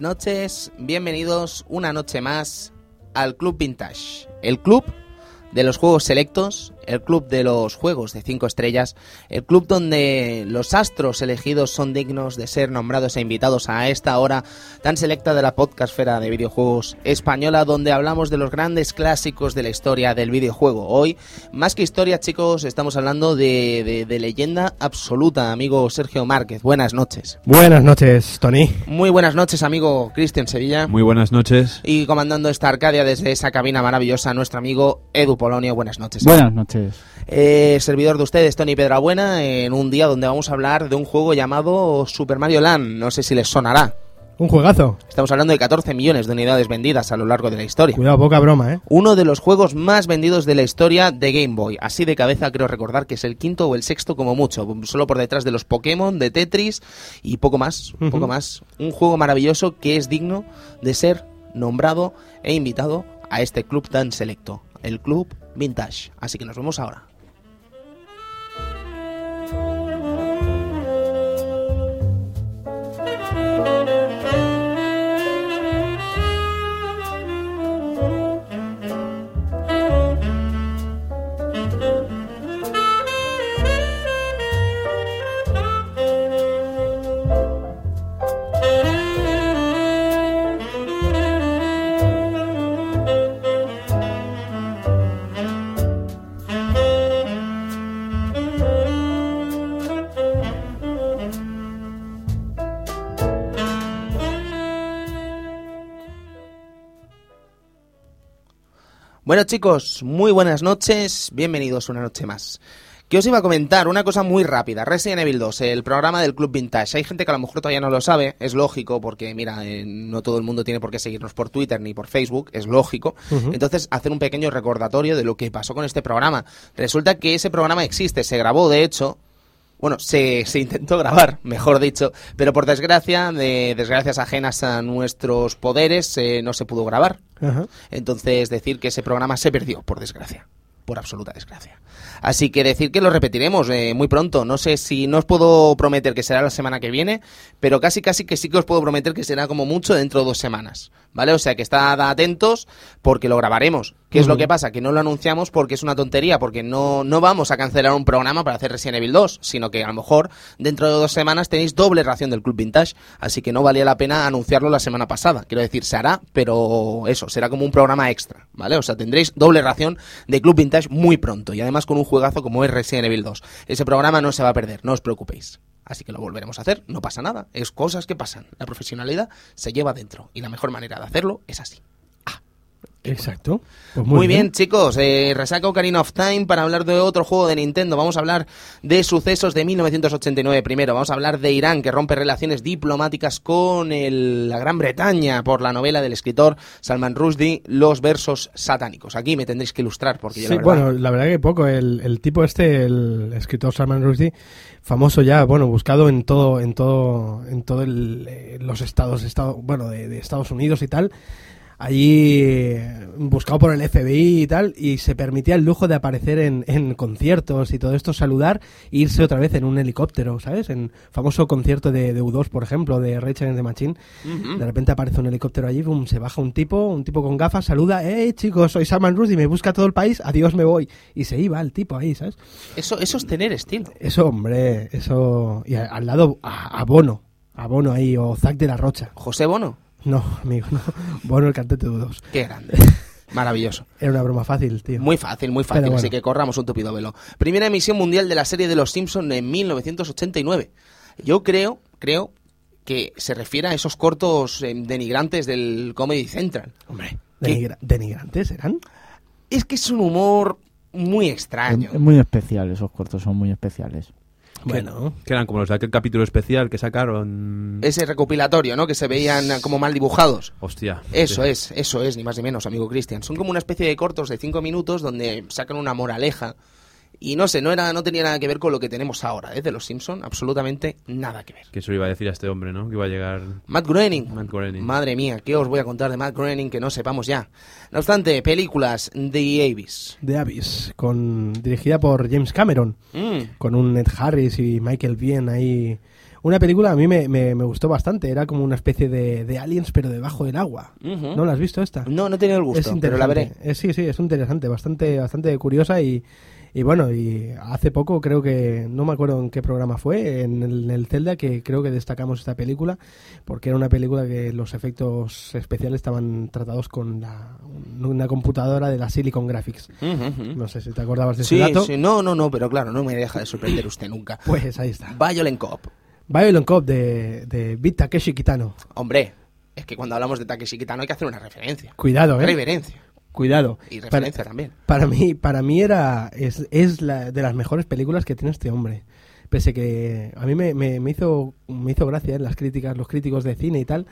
noches, bienvenidos una noche más al Club Vintage, el club de los juegos selectos, el club de los juegos de cinco estrellas, el club donde los astros elegidos son dignos de ser nombrados e invitados a esta hora tan selecta de la podcastfera de videojuegos española, donde hablamos de los grandes clásicos de la historia del videojuego. Hoy, más que historia, chicos, estamos hablando de, de- de leyenda absoluta, amigo Sergio Márquez. Buenas noches. Buenas noches, Tony. Muy buenas noches, amigo Cristian Sevilla. Muy buenas noches. Y comandando esta Arcadia desde esa cabina maravillosa, nuestro amigo Edu Polonio. Buenas noches. Buenas noches. Eh, servidor de ustedes, Tony Pedrabuena, en un día donde vamos a hablar de un juego llamado Super Mario Land. No sé si les sonará. Un juegazo. Estamos hablando de 14 millones de unidades vendidas a lo largo de la historia. Cuidado, poca broma, ¿eh? Uno de los juegos más vendidos de la historia de Game Boy. Así de cabeza creo recordar que es el quinto o el sexto como mucho. Solo por detrás de los Pokémon, de Tetris y poco más. Ujú. Poco más. Un juego maravilloso que es digno de ser nombrado e invitado a este club tan selecto. El Club Vintage. Así que nos vemos ahora. Bueno chicos, muy buenas noches, bienvenidos una noche más. Que os iba a comentar una cosa muy rápida, Resident Evil 2, el programa del Club Vintage. Hay gente que a lo mejor todavía no lo sabe, es lógico, porque mira, eh, no todo el mundo tiene por qué seguirnos por Twitter ni por Facebook, es lógico. Entonces, hacer un pequeño recordatorio de lo que pasó con este programa. Resulta que ese programa existe, se grabó de hecho, bueno, se, se intentó grabar, mejor dicho, pero por desgracia, de desgracias ajenas a nuestros poderes, eh, no se pudo grabar. Ajá. Entonces, decir que ese programa se perdió, por desgracia. Por absoluta desgracia. Así que decir que lo repetiremos eh, muy pronto. No sé si no os puedo prometer que será la semana que viene, pero casi casi que sí que os puedo prometer que será como mucho dentro de dos semanas. ¿Vale? O sea que estad atentos porque lo grabaremos. ¿Qué es lo que pasa? Que no lo anunciamos porque es una tontería, porque no, no vamos a cancelar un programa para hacer Resident Evil 2, sino que a lo mejor dentro de dos semanas tenéis doble ración del Club Vintage, así que no valía la pena anunciarlo la semana pasada. Quiero decir, se hará, pero eso, será como un programa extra, ¿vale? O sea, tendréis doble ración de Club Vintage muy pronto y además con un juegazo como es Resident Evil 2. Ese programa no se va a perder, no os preocupéis. Así que lo volveremos a hacer, no pasa nada, es cosas que pasan. La profesionalidad se lleva dentro y la mejor manera de hacerlo es así. Exacto. Pues Muy, bien. chicos. Eh, resaca Ocarina of Time para hablar de otro juego de Nintendo. Vamos a hablar de sucesos de 1989 primero. Vamos a hablar de Irán, que rompe relaciones diplomáticas con el- la Gran Bretaña por la novela del escritor Salman Rushdie, Los versos satánicos. Aquí me tendréis que ilustrar porque yo Sí, la verdad... bueno, la verdad que poco. El, el tipo este, el escritor Salman Rushdie, famoso ya, bueno, buscado en todo, en todo, en todo el, eh, los estados, estado, bueno, de, de Estados Unidos y tal. Allí eh, buscado por el FBI y tal, y se permitía el lujo de aparecer en, en conciertos y todo esto, saludar e irse otra vez en un helicóptero, ¿sabes? En famoso concierto de, de U2, por ejemplo, de Rage Against the Machine. De repente aparece un helicóptero allí, boom, se baja un tipo, un tipo con gafas, saluda, ¡eh, chicos, soy Salman Rushdie, me busca todo el país, adiós, me voy. Y se iba el tipo ahí, ¿sabes? Eso, eso es tener estilo. Eso, hombre, eso... Y al lado, a, a Bono, a Bono ahí, o Zack de la Rocha. José Bono, No, amigo, no. Bono, el cantante de U2. qué grande. Maravilloso. Era una broma fácil, tío. Muy fácil, muy fácil, bueno. así que corramos un tupido velo. Primera emisión mundial de la serie de Los Simpson en 1989. Yo creo, creo que se refiere a esos cortos eh, denigrantes del Comedy Central. Hombre, denigrantes eran. Es que es un humor muy extraño. Es muy especial, esos cortos son muy especiales. Bueno, Que eran como los de aquel capítulo especial que sacaron. Ese recopilatorio, ¿no? Que se veían como mal dibujados. Hostia. Eso es, eso es, ni más ni menos, amigo Cristian. Son como una especie de cortos de cinco minutos donde sacan una moraleja. Y no sé, no era, no tenía nada que ver con lo que tenemos ahora, ¿eh? De los Simpson, absolutamente nada que ver. Que eso iba a decir a este hombre, ¿no? Que iba a llegar. Matt Groening. Matt Groening. Madre mía, ¿qué os voy a contar de Matt Groening que no sepamos ya? No obstante, películas The Abyss. The Abyss, con, dirigida por James Cameron. Mm, con un Ned Harris y Michael Biehn ahí. Una película a mí me, me, me gustó bastante. Era como una especie de, de aliens, pero debajo del agua. ¿No la has visto esta? No, no he tenido el gusto, es pero interesante. la veré. Eh, sí, sí, es interesante, bastante, bastante curiosa y, y bueno, y hace poco creo que, no me acuerdo en qué programa fue, en el, en el Zelda, que creo que destacamos esta película, porque era una película que los efectos especiales estaban tratados con la- una computadora de la Silicon Graphics. No sé si te acordabas de Sí, ese dato. sí, no, no, no, pero claro, no me deja de sorprender usted nunca. Pues ahí está. Violent Cop. Violent Cop de, de Beat Takeshi Kitano. Hombre, es que cuando hablamos de Takeshi Kitano hay que hacer una referencia. Cuidado, ¿eh? Reverencia. Cuidado. Y Para- referencia también. Para mí, para mí era es, es la, de las mejores películas que tiene este hombre. Pese que a mí me, me, me hizo me hizo gracia en las críticas, los críticos de cine y tal,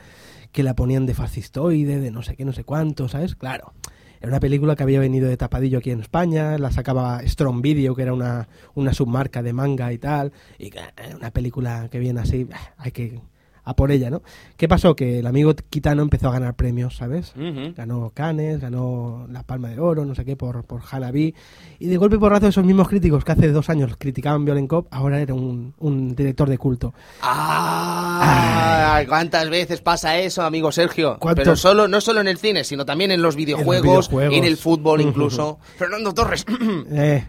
que la ponían de fascistoide, de no sé qué, no sé cuánto, ¿sabes? Claro. Era una película que había venido de tapadillo aquí en España, la sacaba Strong Video, que era una, una submarca de manga y tal, y eh, una película que viene así, hay que a por ella, ¿no? ¿Qué pasó? Que el amigo Kitano empezó a ganar premios, ¿sabes? Ganó Cannes, ganó la Palma de Oro, no sé qué, por, por Halabi. Y de golpe y porrazo esos mismos críticos que hace dos años criticaban Violent Cop, ahora era un, un director de culto. Ah, ¿cuántas veces pasa eso, amigo Sergio? ¿Cuánto? Pero solo, no solo en el cine, sino también en los videojuegos, en el fútbol incluso. Fernando Torres. Eh,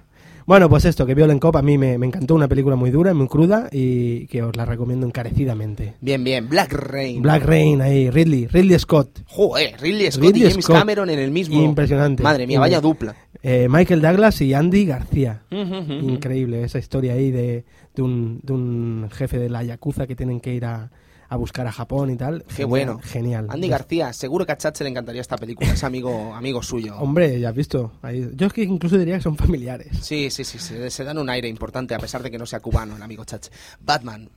bueno, pues esto, que Violent Cop a mí me, me encantó, una película muy dura, muy cruda y que os la recomiendo encarecidamente. bien, bien. Black Rain. Black Rain, ahí, Ridley, Ridley Scott, Joder, Ridley Scott Ridley y James Scott. Cameron en el mismo. Impresionante. Madre mía, vaya dupla. eh, Michael Douglas y Andy García. Increíble esa historia ahí de, de, un, de un jefe de la Yakuza que tienen que ir a, a buscar a Japón y tal. Qué Genial, bueno. Genial. Andy García, seguro que a Chache le encantaría esta película. Es amigo, amigo suyo. Hombre, ya has visto. Ahí- yo es que incluso diría que son familiares. Sí, sí, sí, se, se dan un aire importante a pesar de que no sea cubano el amigo Chache. Batman.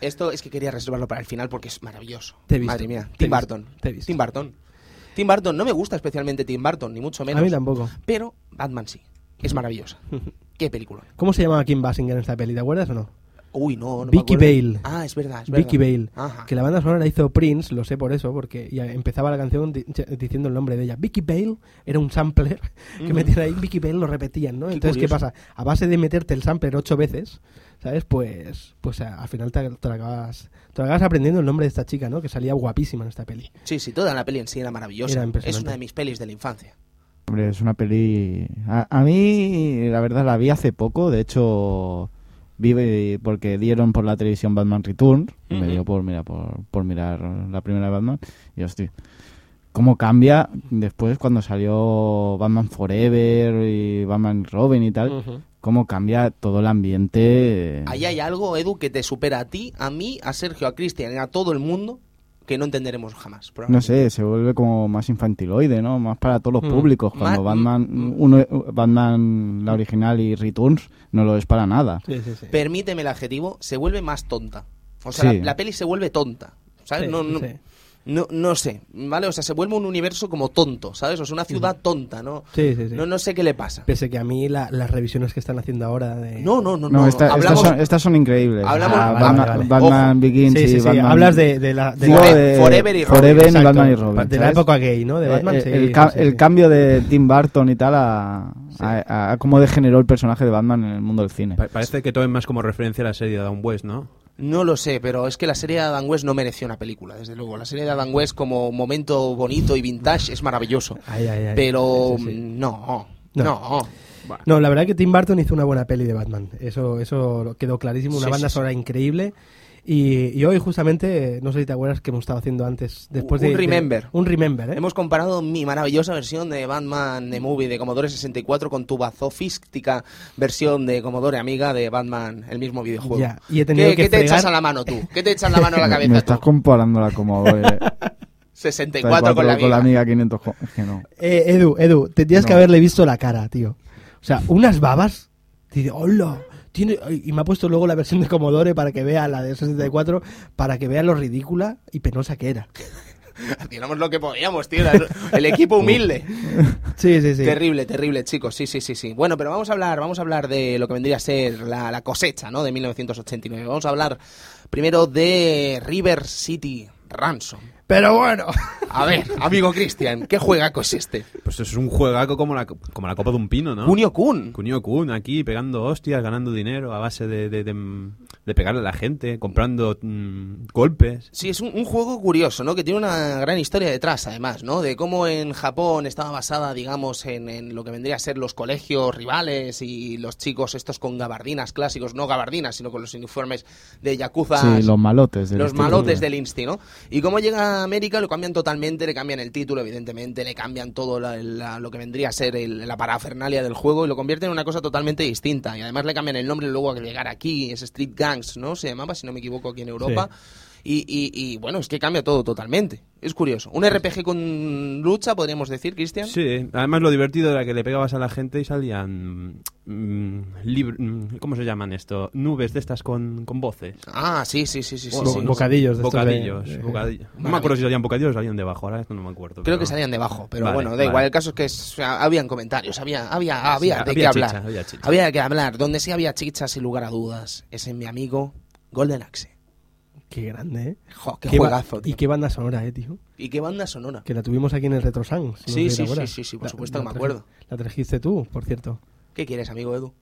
Esto es que quería reservarlo para el final porque es maravilloso. Te he visto, Madre mía. Tim Burton. te he visto. Tim Burton. Tim Burton. No me gusta especialmente Tim Burton, ni mucho menos. A mí tampoco. Pero Batman sí. Es maravillosa. Qué película. ¿Cómo se llamaba Kim Basinger en esta peli? ¿Te acuerdas o no? Uy, no, no me Vicky. Bale. Ah, es verdad, es verdad. Vicky Bale. Ajá. Que la banda sonora la hizo Prince, lo sé por eso, porque ya empezaba la canción di- diciendo el nombre de ella. Vicky Bale era un sampler que Ujú. metían ahí, Vicky Bale lo repetían, ¿no? Qué Entonces, ¿qué pasa? A base de meterte el sampler ocho veces, ¿sabes? Pues, pues a- al final te, te lo acabas, te lo acabas aprendiendo el nombre de esta chica, ¿no? Que salía guapísima en esta peli. Sí, sí, toda la peli en sí era maravillosa. Era es una de mis pelis de la infancia. Hombre, es una peli... A, a mí, la verdad, la vi hace poco. De hecho, vi porque dieron por la televisión Batman Returns. y Me dio por, mira, por, por mirar la primera de Batman. Y hostia, cómo cambia después cuando salió Batman Forever y Batman Robin y tal. Cómo cambia todo el ambiente. Ahí hay algo, Edu, que te supera a ti, a mí, a Sergio, a Cristian y a todo el mundo que no entenderemos jamás. No probablemente. sé, se vuelve como más infantiloide, ¿no? Más para todos los Mm. públicos. Cuando Ma- Batman, mm. uno, Batman, la original y Returns, no lo es para nada. Sí, sí, sí. Permíteme el adjetivo, se vuelve más tonta. O sea, Sí. la, la peli se vuelve tonta. ¿Sabes? Sí, no, no, sí. No, no sé, ¿vale? O sea, se vuelve un universo como tonto, ¿sabes? O sea, una ciudad tonta, ¿no? Sí, sí, sí. No, no sé qué le pasa. Pese que a mí la- las revisiones que están haciendo ahora de... No, no, no, No, no. esta- hablamos, estas, son, estas son increíbles. hablamos- Ah, vale, Batman, vale. Batman. Begins Sí, sí, y sí. Batman... Hablas de, de la... de Digo la- de Forever y Robin, Forever y exacto. Batman y Robin. De la época gay, ¿no? De Eh, Batman, eh, sí, el, sí, ca- sí, el sí. cambio de Tim Burton y tal a, a, a cómo degeneró el personaje de Batman en el mundo del cine. Pa- parece que tomen más como referencia a la serie de Adam West, ¿no? No lo sé, pero es que la serie de Adam West no mereció una película, desde luego. La serie de Adam West como momento bonito y vintage es maravilloso. Ay, ay, ay. Pero Sí, no, No. no. No, la verdad que Tim Burton hizo una buena peli de Batman. Eso, eso quedó clarísimo. Una Sí, banda sí. sonora increíble. Y, y hoy justamente, no sé si te acuerdas que hemos estado haciendo antes, después Un de... de- Remember. un Remember, ¿eh? Hemos comparado mi maravillosa versión de Batman The Movie de Commodore 64 con tu bazofística versión de Commodore Amiga de Batman, el mismo videojuego. Ya, y he tenido ¿Qué, que qué te fregar- echas a la mano tú? ¿Qué te echas la mano a la Me- cabeza Me estás tú? comparándola como eh, 64 con la con la amiga. amiga 500. jo- Es que no. Eh, Edu, Edu, tendrías que No. haberle visto la cara, tío. O sea, unas babas. Dice, hola. Tiene... Y me ha puesto luego la versión de Commodore para que vea la de 64, para que vea lo ridícula y penosa que era. Hacíamos lo que podíamos, tío. El equipo humilde. Sí, sí, sí. Terrible, terrible, chicos. Sí, sí, sí, sí. Bueno, pero vamos a hablar, vamos a hablar de lo que vendría a ser la, la cosecha, ¿no? De 1989. Vamos a hablar primero de River City Ransom. Pero bueno. A ver, amigo Cristian, ¿qué juegaco es este? Pues es un juegaco como la, como la copa de un pino, ¿no? Kunio Kun. Kunio Kun aquí pegando hostias, ganando dinero a base de, de- de, de pegarle a la gente, comprando mm, golpes. Sí, es un, un juego curioso, ¿no? Que tiene una gran historia detrás, además, ¿no? De cómo en Japón estaba basada, digamos, en, en lo que vendría a ser los colegios rivales y los chicos estos con gabardinas clásicos, no gabardinas, sino con los uniformes de yakuza. Sí, los malotes. del los malotes del Insti, ¿no? Y cómo llega América, lo cambian totalmente, le cambian el título, evidentemente, le cambian todo la- lo que vendría a ser el- la parafernalia del juego y lo convierten en una cosa totalmente distinta. Y además le cambian el nombre luego a llegar aquí, es Street Gangs, ¿no? Se llamaba, si no me equivoco, aquí en Europa. Y, y- y, bueno, es que cambia todo totalmente. Es curioso. Un RPG con lucha, podríamos decir, Cristian. Sí, además lo divertido era que le pegabas a la gente y salían... mm, mm, ¿Cómo se llaman esto? Nubes de estas con, con voces. Ah, sí, sí, sí, sí. sí, sí. Bocadillos de de- Bocadillos, de- bocadillos. No me acuerdo si salían bocadillos o salían debajo, ahora esto no me acuerdo. Creo pero- que salían debajo, pero Vale, bueno, da vale. igual. El caso es que es- o sea, habían comentarios, había, había, Sí, había de había qué hablar. chicha, había chicha. Había de qué hablar. Donde sí había chichas, sin lugar a dudas, es en mi amigo Golden Axe. Qué grande, ¿eh? Jo, qué, Qué juegazo. Y tío. qué banda sonora, ¿eh, tío? ¿Y qué banda sonora? Que la tuvimos aquí en el Retro Sound, si no Sí, sí, sí, sí, sí, por La- supuesto que me acuerdo. La trajiste tú, por cierto. ¿Qué quieres, amigo Edu?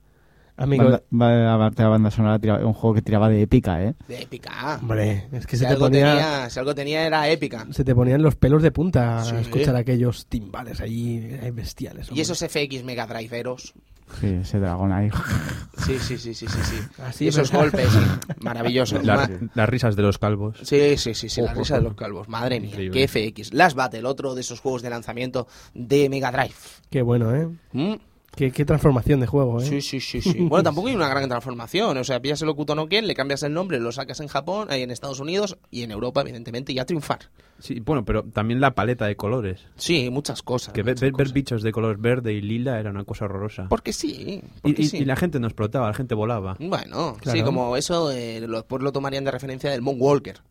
Amigo, Banda- va- aparte la banda sonora, tiraba- un juego que tiraba de épica, ¿eh? De épica. hombre, es que si, se te, algo ponía, tenía, si algo tenía era épica. se te ponían los pelos de punta Sí. a escuchar aquellos timbales allí eh, bestiales. Y esos FX Mega Driveeros. Sí, ese dragón ahí. Sí, sí, sí, sí, sí. sí. Así y es esos verdad. golpes, sí. Maravilloso. La- las risas de los calvos. Sí, sí, sí, sí, la Ojo, risa de los calvos. Madre mía, Increíble. qué FX. Last Battle, otro de esos juegos de lanzamiento de Mega Drive. Qué bueno, ¿eh? ¿Mm? Qué, qué transformación de juego, ¿eh? Sí, sí, sí, sí. Bueno, tampoco hay una gran transformación. O sea, pillas el Okuto no Ken, le cambias el nombre, lo sacas en Japón, ahí en Estados Unidos y en Europa, evidentemente, y a triunfar. Sí, bueno, pero también la paleta de colores. Sí, muchas cosas. Que ver, muchas ver- bichos de color verde y lila era una cosa horrorosa. Porque sí, Y, porque y- sí. y la gente no explotaba, la gente volaba. Bueno, sí, como eso, eh, lo- después lo tomarían de referencia del Moonwalker.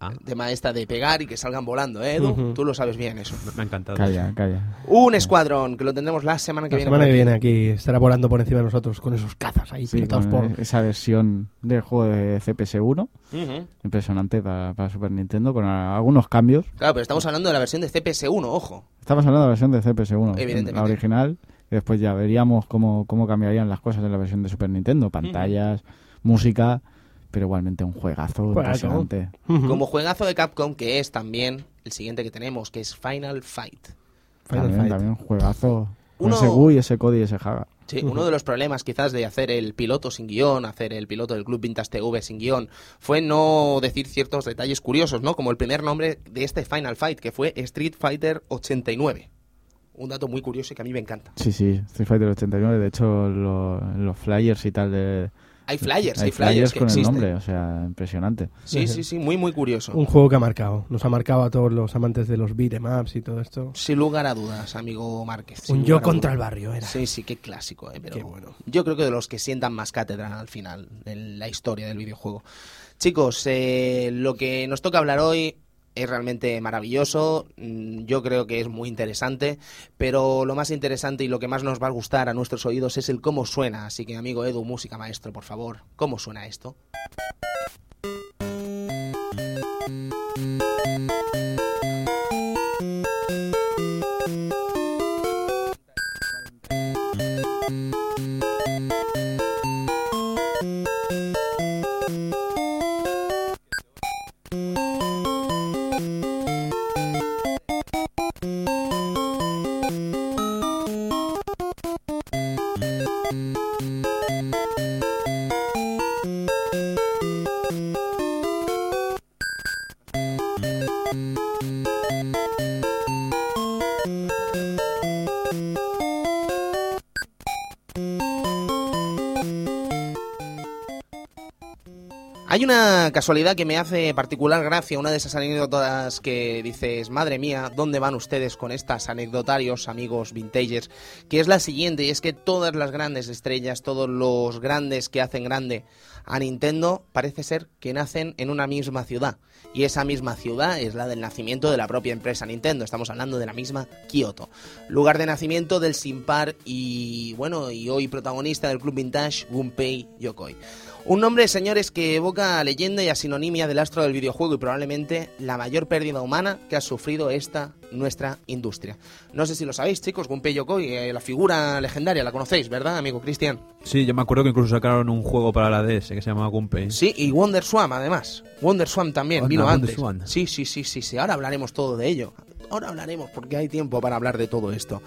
Ah, El tema esta de pegar y que salgan volando, ¿eh, Edu? Tú lo sabes bien eso. me, ha encantado. Calla, calla. Un escuadrón, que lo tendremos la semana que La viene. semana por que aquí. viene aquí estará volando por encima de nosotros con esos cazas ahí Sí, pintados por... esa versión del juego de CPS-1, Ujú. impresionante para, para Super Nintendo, con algunos cambios. Claro, pero estamos hablando de la versión de CPS1, ojo. Estamos hablando de la versión de CPS-1, Evidentemente. la original, y después ya veríamos cómo, cómo cambiarían las cosas en la versión de Super Nintendo, pantallas, música, pero igualmente un juegazo Juegazo. impresionante. Como juegazo de Capcom, que es también el siguiente que tenemos, que es Final Fight. Final También, Fight. también un juegazo. Uno- ese GUI, ese Cody y ese Haga. Sí, uno de los problemas quizás de hacer el piloto sin guion, hacer el piloto del Club Vintage TV sin guion, fue no decir ciertos detalles curiosos, ¿no? Como el primer nombre de este Final Fight, que fue Street Fighter 89. Un dato muy curioso y que a mí me encanta. Sí, sí, Street Fighter 89, de hecho lo- los flyers y tal de... Hay flyers, hay, flyers, flyers que con el existen. nombre, o sea, impresionante. Sí, sí, sí, muy, muy curioso. Un juego que ha marcado. Nos ha marcado a todos los amantes de los beat'em ups y todo esto. Sin lugar a dudas, amigo Márquez. Un yo contra el barrio era. Sí, sí, qué clásico, ¿eh? Pero Qué bueno. Yo creo que de los que sientan más cátedra al final en la historia del videojuego. Chicos, eh, lo que nos toca hablar hoy es realmente maravilloso, mm, yo creo que es muy interesante, pero lo más interesante y lo que más nos va a gustar a nuestros oídos es el cómo suena. Así que, amigo Edu, música maestro, por favor, ¿cómo suena esto? Casualidad que me hace particular gracia, una de esas anécdotas que dices, madre mía, ¿dónde van ustedes con estas anecdotarios, amigos vintagers? Que es la siguiente, y es que todas las grandes estrellas, todos los grandes que hacen grande a Nintendo, parece ser que nacen en una misma ciudad. Y esa misma ciudad es la del nacimiento de la propia empresa Nintendo, estamos hablando de la misma Kioto. Lugar de nacimiento del sin par y, bueno, y hoy protagonista del club vintage, Gunpei Yokoi. Un nombre, señores, que evoca a leyenda y a sinonimia del astro del videojuego y probablemente la mayor pérdida humana que ha sufrido esta nuestra industria. No sé si lo sabéis, chicos, Gunpei Yokoi, eh, la figura legendaria, la conocéis, ¿verdad, amigo Cristian? Sí, yo me acuerdo que incluso sacaron un juego para la DS que se llamaba Gunpei. Sí, y Wonder Swan, además. Wonder Swan también, Anda, vino antes. Sí, sí, sí, sí, sí. Ahora hablaremos todo de ello. Ahora hablaremos porque hay tiempo para hablar de todo esto.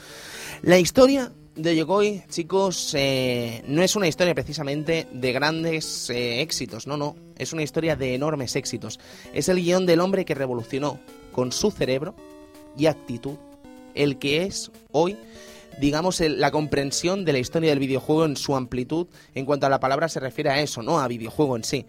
La historia de Yokoi, chicos, eh, no es una historia precisamente de grandes eh, éxitos, no, no. Es una historia de enormes éxitos. Es el guion del hombre que revolucionó con su cerebro y actitud el que es hoy digamos, el- la comprensión de la historia del videojuego en su amplitud en cuanto a la palabra se refiere a eso, no a videojuego en sí.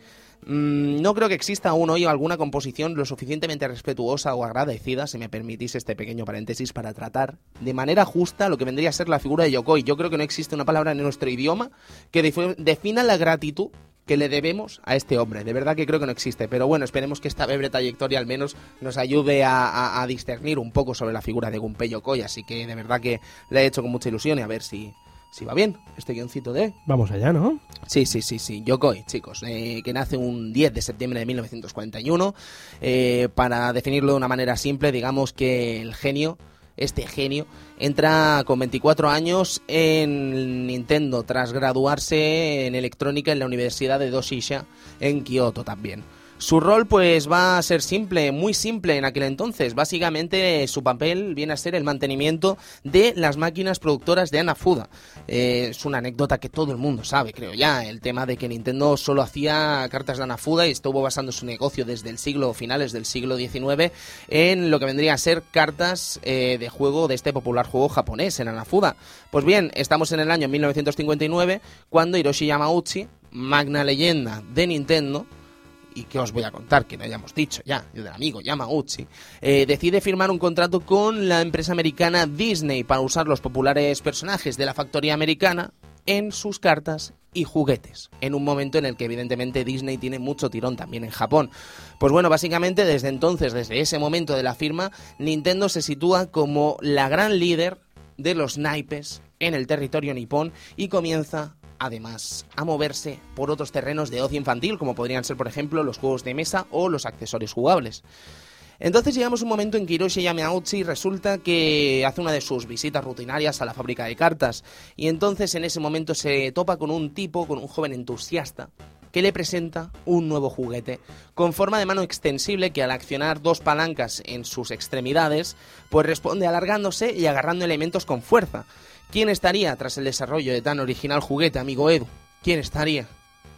Mm, no creo que exista aún hoy alguna composición lo suficientemente respetuosa o agradecida, si me permitís este pequeño paréntesis, para tratar de manera justa lo que vendría a ser la figura de Yokoi. Yo creo que no existe una palabra en nuestro idioma que defi- defina la gratitud que le debemos a este hombre. De verdad que creo que no existe. Pero bueno, esperemos que esta breve trayectoria al menos nos ayude a discernir un poco sobre la figura de Gunpei Yokoi. Así que de verdad que le he hecho con mucha ilusión y a ver si, si va bien este guioncito de... Vamos allá, ¿no? Sí, sí, sí, sí. Yokoi, chicos, eh, que nace un 10 de septiembre de 1941. Eh, para definirlo de una manera simple, digamos que el genio, este genio, entra con 24 años en Nintendo tras graduarse en electrónica en la Universidad de Doshisha en Kioto también. Su rol pues va a ser simple, muy simple en aquel entonces. Básicamente su papel viene a ser el mantenimiento de las máquinas productoras de Anafuda. Eh, es una anécdota que todo el mundo sabe, creo ya, el tema de que Nintendo solo hacía cartas de Anafuda y estuvo basando su negocio desde el siglo finales del siglo XIX en lo que vendría a ser cartas eh, de juego de este popular juego japonés en Anafuda. Pues bien, estamos en el año 1959 cuando Hiroshi Yamauchi, magna leyenda de Nintendo, y que os voy a contar, que no hayamos dicho ya, del amigo Yamauchi, eh, decide firmar un contrato con la empresa americana Disney para usar los populares personajes de la factoría americana en sus cartas y juguetes, en un momento en el que evidentemente Disney tiene mucho tirón también en Japón. Pues bueno, básicamente desde entonces, desde ese momento de la firma, Nintendo se sitúa como la gran líder de los naipes en el territorio nipón y comienza además a moverse por otros terrenos de ocio infantil, como podrían ser, por ejemplo, los juegos de mesa o los accesorios jugables. Entonces llegamos a un momento en que Hiroshi Yamauchi resulta que hace una de sus visitas rutinarias a la fábrica de cartas y entonces en ese momento se topa con un tipo, con un joven entusiasta que le presenta un nuevo juguete con forma de mano extensible que al accionar dos palancas en sus extremidades pues responde alargándose y agarrando elementos con fuerza. ¿Quién estaría tras el desarrollo de tan original juguete, amigo Edu? ¿Quién estaría?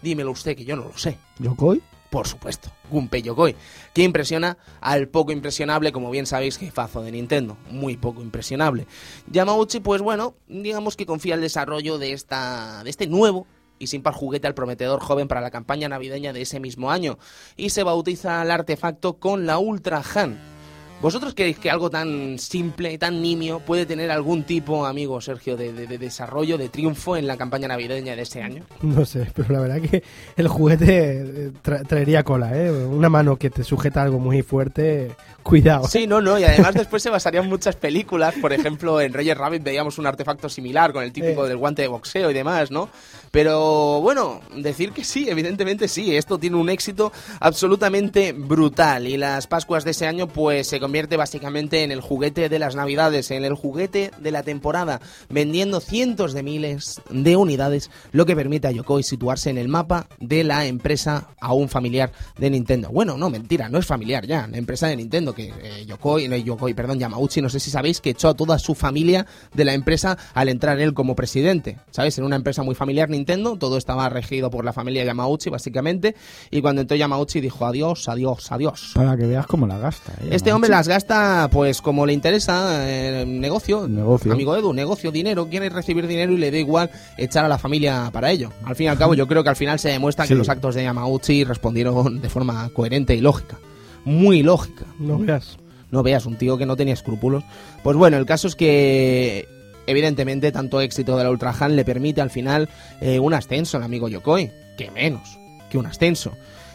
Dímelo usted que yo no lo sé. ¿Yokoi? Por supuesto, Gunpei Yokoi, que impresiona al poco impresionable, como bien sabéis, jefazo de Nintendo, muy poco impresionable. Yamauchi, pues bueno, digamos que confía el desarrollo de, esta, de este nuevo y sin par juguete al prometedor joven para la campaña navideña de ese mismo año, y se bautiza el artefacto con la Ultra Han. ¿Vosotros creéis que algo tan simple, tan nimio, puede tener algún tipo, amigo Sergio, de, de- de desarrollo, de triunfo en la campaña navideña de ese año? No sé, pero la verdad que el juguete eh, tra- traería cola, ¿eh? Una mano que te sujeta algo muy fuerte, cuidado. Sí, no, no, y además después se basarían muchas películas, por ejemplo, en Reyes Rabbit veíamos un artefacto similar con el típico Eh. del guante de boxeo y demás, ¿no? Pero bueno, decir que sí, evidentemente sí, esto tiene un éxito absolutamente brutal y las Pascuas de ese año pues se convierte básicamente en el juguete de las Navidades, en el juguete de la temporada, vendiendo cientos de miles de unidades, lo que permite a Yokoi situarse en el mapa de la empresa aún familiar de Nintendo. Bueno, no, mentira, no es familiar ya, la empresa de Nintendo que eh, Yokoi, no, Yokoi, perdón, Yamauchi, no sé si sabéis que echó a toda su familia de la empresa al entrar él como presidente, ¿sabes? En una empresa muy familiar Nintendo, todo estaba regido por la familia Yamauchi básicamente, y cuando entró Yamauchi dijo adiós, adiós, adiós. Para que veas cómo la gasta. ¿eh? Este hombre las gasta pues como le interesa, eh, negocio, Negocio. amigo Edu, negocio, dinero, quiere recibir dinero y le da igual echar a la familia para ello. Al fin y al cabo yo creo que al final se demuestra que los actos de Yamauchi respondieron de forma coherente y lógica. Muy lógica. No veas. No veas, un tío que no tenía escrúpulos. Pues bueno, el caso es que evidentemente tanto éxito de la Ultra Han le permite al final eh, un ascenso al amigo Yokoi. Que menos que un ascenso.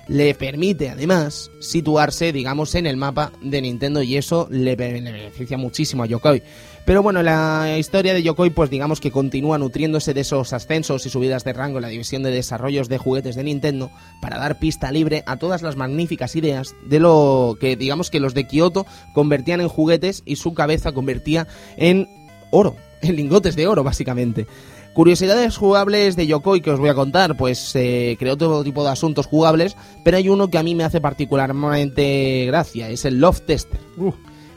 le permite además situarse, digamos, en el mapa de Nintendo y eso le, le beneficia muchísimo a Yokoi. Pero bueno, la historia de Yokoi, pues digamos que continúa nutriéndose de esos ascensos y subidas de rango en la división de desarrollos de juguetes de Nintendo para dar pista libre a todas las magníficas ideas de lo que digamos que los de Kyoto convertían en juguetes y su cabeza convertía en oro, en lingotes de oro básicamente. Curiosidades jugables de Yokoi que os voy a contar, pues eh, creó todo tipo de asuntos jugables, pero hay uno que a mí me hace particularmente gracia, es el Love Tester.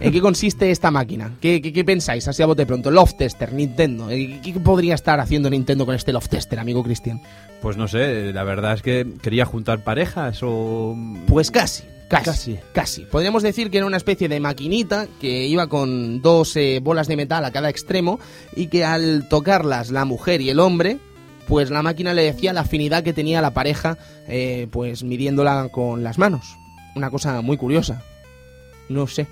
¿En qué consiste esta máquina? ¿Qué, qué, qué pensáis? Así a bote pronto. Love Tester, Nintendo. ¿Qué, qué podría estar haciendo Nintendo con este Love Tester, amigo Cristian? Pues no sé, la verdad es que quería juntar parejas o... Pues casi, casi, Casi. casi. Podríamos decir que era una especie de maquinita que iba con dos eh, bolas de metal a cada extremo y que al tocarlas la mujer y el hombre, pues la máquina le decía la afinidad que tenía la pareja, eh, pues midiéndola con las manos. Una cosa muy curiosa. No sé.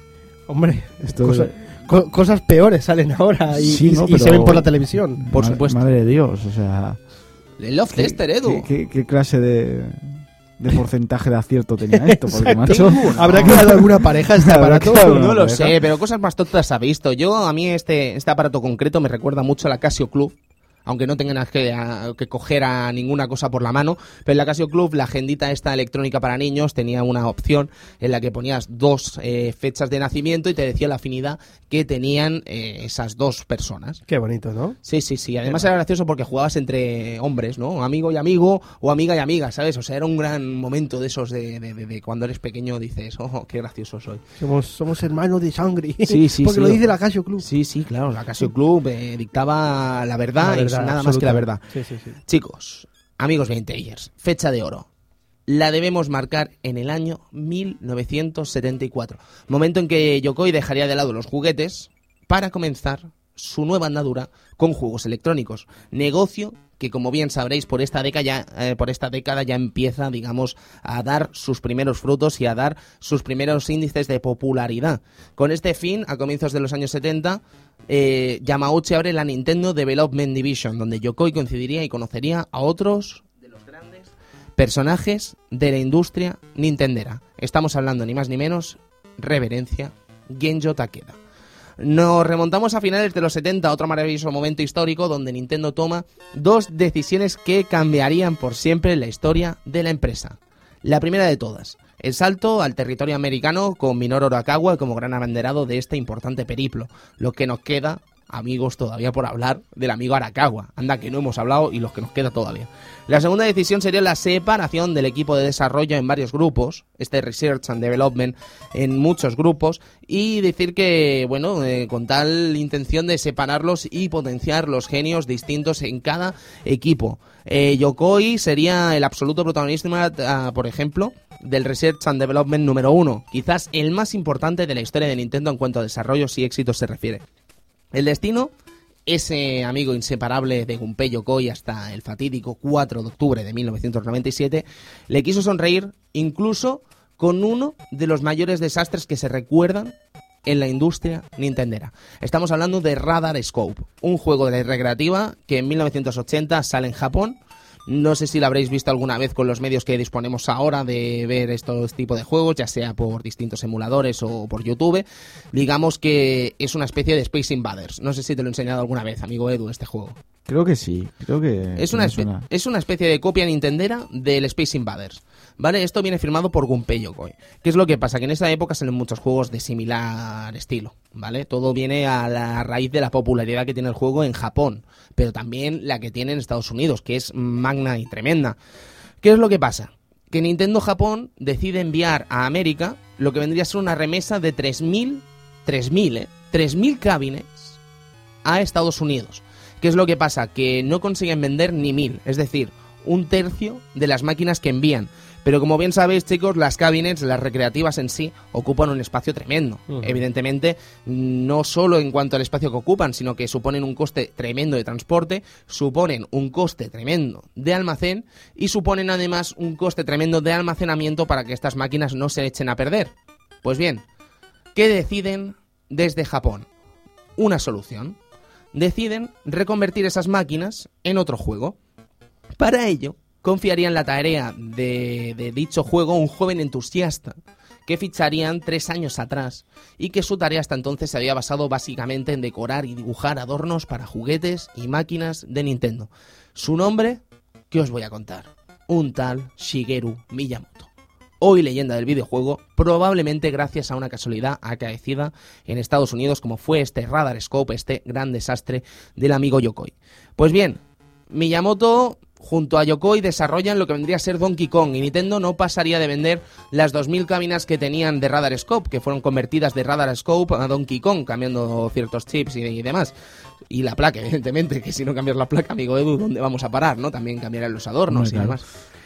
Hombre, Esto cosa- de- co- cosas peores salen ahora y, Sí, y- no, y pero- se ven por la televisión. Por Ma- supuesto. Madre de Dios, o sea... El Love ¿qué- Tester, Edu. ¿qué, qué, qué clase de, de porcentaje de acierto tenía esto? Porque, macho... ¿Habrá creado alguna pareja este aparato? No lo pareja. sé, pero cosas más tontas ha visto. Yo, a mí, este, este aparato concreto me recuerda mucho a la Casio Club. Aunque no tengan que, a- que coger a ninguna cosa por la mano. Pero en la Casio Club, la agendita esta electrónica para niños tenía una opción en la que ponías dos eh, fechas de nacimiento y te decía la afinidad que tenían eh, esas dos personas. Qué bonito, ¿no? Sí, sí, sí. Además era gracioso porque jugabas entre hombres, ¿no? Amigo y amigo o amiga y amiga, ¿sabes? O sea, era un gran momento de esos de, de- de- de cuando eres pequeño dices, oh, qué gracioso soy. Somos, somos hermanos de sangre. Sí, sí, Porque sí. lo dice la Casio Club. Sí, sí, claro. La Casio Club eh, dictaba la verdad, La verdad nada más que la verdad. Sí, sí, sí. Chicos, amigos Vintagers, fecha de oro. La debemos marcar en el año 1974, momento en que Yokoi dejaría de lado los juguetes para comenzar su nueva andadura con juegos electrónicos, negocio que como bien sabréis por esta década ya, eh, por esta década ya empieza, digamos, a dar sus primeros frutos y a dar sus primeros índices de popularidad. Con este fin, a comienzos de los años 70, eh, Yamauchi abre la Nintendo Development Division, donde Yokoi coincidiría y conocería a otros de los grandes personajes de la industria nintendera. Estamos hablando ni más ni menos, reverencia, Genjo Takeda. Nos remontamos a finales de los 70, otro maravilloso momento histórico donde Nintendo toma dos decisiones que cambiarían por siempre la historia de la empresa. La primera de todas, el salto al territorio americano con Minoru Arakawa como gran abanderado de este importante periplo, lo que nos queda, amigos, todavía por hablar del amigo Arakawa. Anda que no hemos hablado y los que nos queda todavía. La segunda decisión sería la separación del equipo de desarrollo en varios grupos, este Research and Development en muchos grupos, y decir que, bueno, eh, con tal intención de separarlos y potenciar los genios distintos en cada equipo. Eh, Yokoi sería el absoluto protagonista, ah, por ejemplo, del Research and Development número uno, quizás el más importante de la historia de Nintendo en cuanto a desarrollos y éxitos se refiere. El destino, ese amigo inseparable de Gunpei Yokoi hasta el fatídico 4 de octubre de 1997, le quiso sonreír incluso con uno de los mayores desastres que se recuerdan en la industria nintendera. Estamos hablando de Radar Scope, un juego de recreativa que en 1980 sale en Japón. No sé si lo habréis visto alguna vez con los medios que disponemos ahora de ver estos tipos de juegos, ya sea por distintos emuladores o por YouTube. Digamos que es una especie de Space Invaders. No sé si te lo he enseñado alguna vez, amigo Edu, este juego. Creo que sí, creo que... Es una, es una especie de copia nintendera del Space Invaders. ¿Vale? Esto viene firmado por Gunpei Yokoi. ¿Qué es lo que pasa? Que en esa época salen muchos juegos de similar estilo. ¿Vale? Todo viene a la raíz de la popularidad que tiene el juego en Japón. Pero también la que tiene en Estados Unidos, que es magna y tremenda. ¿Qué es lo que pasa? Que Nintendo Japón decide enviar a América lo que vendría a ser una remesa de 3.000, 3.000, ¿eh? 3.000 cabinets a Estados Unidos. ¿Qué es lo que pasa? Que no consiguen vender ni mil, es decir, un tercio de las máquinas que envían. Pero como bien sabéis, chicos, las cabinets, las recreativas en sí, ocupan un espacio tremendo. Evidentemente, no solo en cuanto al espacio que ocupan, sino que suponen un coste tremendo de transporte, suponen un coste tremendo de almacén y suponen además un coste tremendo de almacenamiento para que estas máquinas no se echen a perder. Pues bien, ¿qué deciden desde Japón? Una solución deciden reconvertir esas máquinas en otro juego. Para ello, confiaría en la tarea de, dicho juego a un joven entusiasta que ficharían tres años atrás y que su tarea hasta entonces se había basado básicamente en decorar y dibujar adornos para juguetes y máquinas de Nintendo. Su nombre, ¿qué os voy a contar? Un tal Shigeru Miyamoto. Hoy leyenda del videojuego, probablemente gracias a una casualidad acaecida en Estados Unidos como fue este Radar Scope, este gran desastre del amigo Yokoi. Pues bien, Miyamoto junto a Yokoi desarrollan lo que vendría a ser Donkey Kong y Nintendo no pasaría de vender las 2.000 cabinas que tenían de Radar Scope, que fueron convertidas de Radar Scope a Donkey Kong, cambiando ciertos chips y, y demás. Y la placa, evidentemente, que si no cambias la placa, amigo Edu, ¿dónde vamos a parar? no También cambiarán los adornos y claro. demás.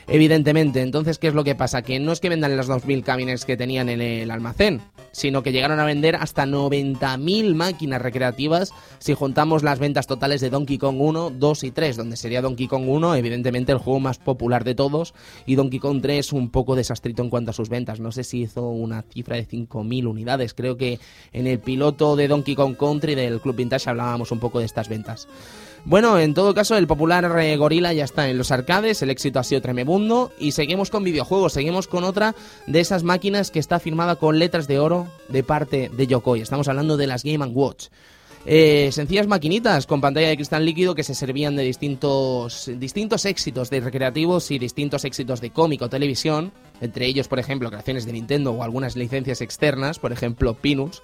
Evidentemente, entonces, ¿qué es lo que pasa? Que no es que vendan las 2.000 cabines que tenían en el almacén, sino que llegaron a vender hasta 90.000 máquinas recreativas si juntamos las ventas totales de Donkey Kong 1, 2 y 3, donde sería Donkey Kong 1, evidentemente el juego más popular de todos, y Donkey Kong 3 un poco desastrito en cuanto a sus ventas. No sé si hizo una cifra de 5.000 unidades. Creo que en el piloto de Donkey Kong Country del Club Vintage hablábamos un poco de estas ventas. Bueno, en todo caso, el popular eh, Gorila ya está en los arcades, el éxito ha sido tremebundo y seguimos con videojuegos, seguimos con otra de esas máquinas que está firmada con letras de oro de parte de Yokoi. Estamos hablando de las Game Watch. Eh, sencillas maquinitas con pantalla de cristal líquido que se servían de distintos, distintos éxitos de recreativos y distintos éxitos de cómic o televisión, entre ellos, por ejemplo, creaciones de Nintendo o algunas licencias externas, por ejemplo, Pinus,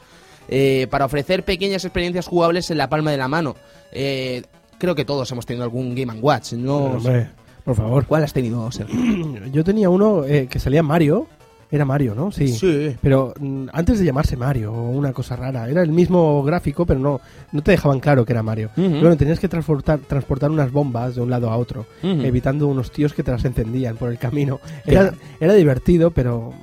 eh, para ofrecer pequeñas experiencias jugables en la palma de la mano. Eh, creo que todos hemos tenido algún Game Watch, ¿no? Hombre, por favor. ¿Cuál has tenido, Sergio? Yo tenía uno eh, que salía Mario. Era Mario, ¿no? Sí. Sí. Pero mm, antes de llamarse Mario una cosa rara, era el mismo gráfico, pero no, no te dejaban claro que era Mario. Ujú. Bueno, tenías que transportar, transportar unas bombas de un lado a otro, Ujú. evitando unos tíos que te las encendían por el camino. Era, era divertido, pero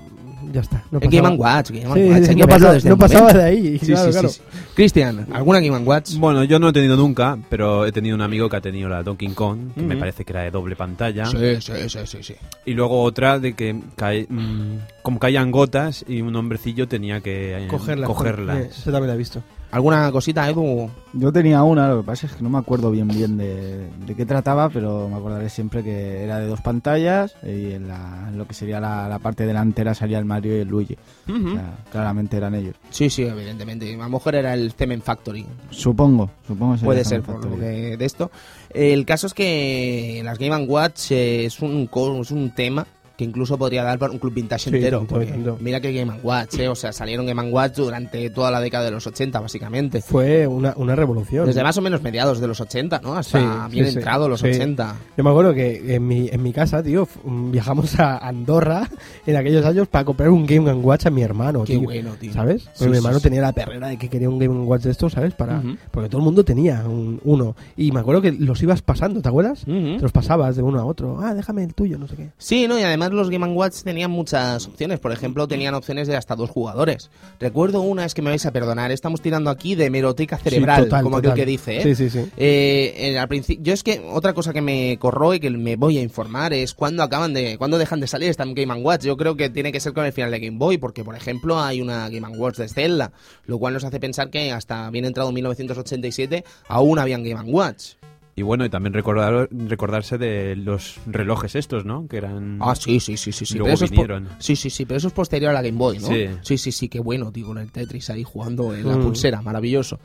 ya está. No El pasaba, Game Watch, Game Sí, Watch, hay sí, que no pasaba, desde no el pasaba momento. de ahí. Sí, claro, sí, claro. sí, sí. Cristian, ¿alguna Game Watch? Bueno, yo no he tenido nunca, pero he tenido un amigo que ha tenido la Donkey Kong, que me parece que era de doble pantalla. Sí, sí, sí, sí, sí. Y luego otra de que cae, mm, como caían gotas y un hombrecillo tenía que eh, Cogerlas. cogerlas. Eh, eso también lo he visto. ¿Alguna cosita, Edu? Yo tenía una, lo que pasa es que no me acuerdo bien bien de, de qué trataba, pero me acordaré siempre que era de dos pantallas y en, la- en lo que sería la, la parte delantera salía el Mario y el Luigi. Ujú. O sea, claramente eran ellos. Sí, sí, evidentemente. A lo mejor era el Cemen Factory. Supongo, supongo que Puede ser por lo que de esto. El caso es que las Game Watch es un co- es un tema que incluso podría dar para un club vintage Sí, entero. porque mira que Game Watch, eh, o sea, salieron Game Watch durante toda la década de los 80, básicamente. Fue una, una revolución. Desde más o menos mediados de los 80, ¿no? Hasta Sí, bien sí, entrado los Sí. 80. Yo me acuerdo que en mi, en mi casa, tío, viajamos a Andorra en aquellos años para comprar un Game Watch a mi hermano, Qué tío. bueno, tío. ¿Sabes? Mi hermano tenía la perrera de que quería un Game Watch de estos, ¿sabes? Para, Ujú. Porque todo el mundo tenía un- uno. Y me acuerdo que los ibas pasando, ¿te acuerdas? Te los pasabas de uno a otro. Ah, déjame el tuyo, no sé qué. Sí, ¿no? Y además los Game Watch tenían muchas opciones. Por ejemplo, tenían opciones de hasta dos jugadores. Recuerdo una, es que me vais a perdonar, estamos tirando aquí de meroteca cerebral, Sí, total, como total. aquel que dice, ¿eh? Sí, sí, sí. Eh, al yo es que otra cosa que me corroe, que me voy a informar, es cuándo acaban de, cuándo dejan de salir esta Game Watch. Yo creo que tiene que ser con el final de Game Boy, porque por ejemplo hay una Game Watch de Zelda, lo cual nos hace pensar que hasta bien entrado 1987 aún habían Game Watch. Y bueno, y también recordar, recordarse de los relojes estos, ¿no? Que eran... Ah, sí, sí, sí, sí, sí. Luego pero eso es sí, sí, sí, pero eso es posterior a la Game Boy, ¿no? Sí. sí, sí, sí, qué bueno, tío, con el Tetris ahí jugando en la Mm. pulsera, maravilloso.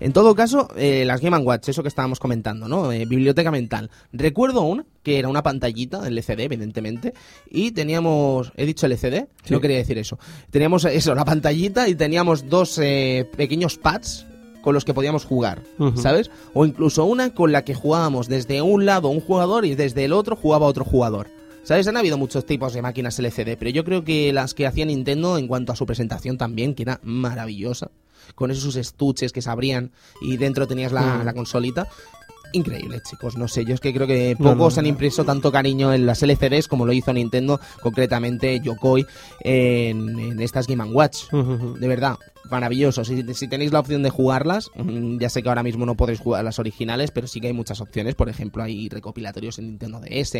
En todo caso, eh, las Game Watch, eso que estábamos comentando, ¿no? Eh, biblioteca mental. Recuerdo una que era una pantallita, LCD, evidentemente, y teníamos, he dicho LCD, Sí. no quería decir eso. Teníamos eso, la pantallita y teníamos dos eh, pequeños pads con los que podíamos jugar. ¿sabes? O incluso una con la que jugábamos desde un lado un jugador y desde el otro jugaba otro jugador. ¿Sabes? Han habido muchos tipos de máquinas LCD, pero yo creo que las que hacía Nintendo en cuanto a su presentación también, que era maravillosa, con esos estuches que se abrían y dentro tenías la, Mm. la consolita. Increíble, chicos. No sé, yo es que creo que pocos no, han impreso tanto cariño en las LCDs como lo hizo Nintendo, concretamente Yokoi, en, en estas Game Watch. De verdad, maravilloso. Si, si tenéis la opción de jugarlas, mm, ya sé que ahora mismo no podéis jugar las originales, pero sí que hay muchas opciones. Por ejemplo, hay recopilatorios en Nintendo DS,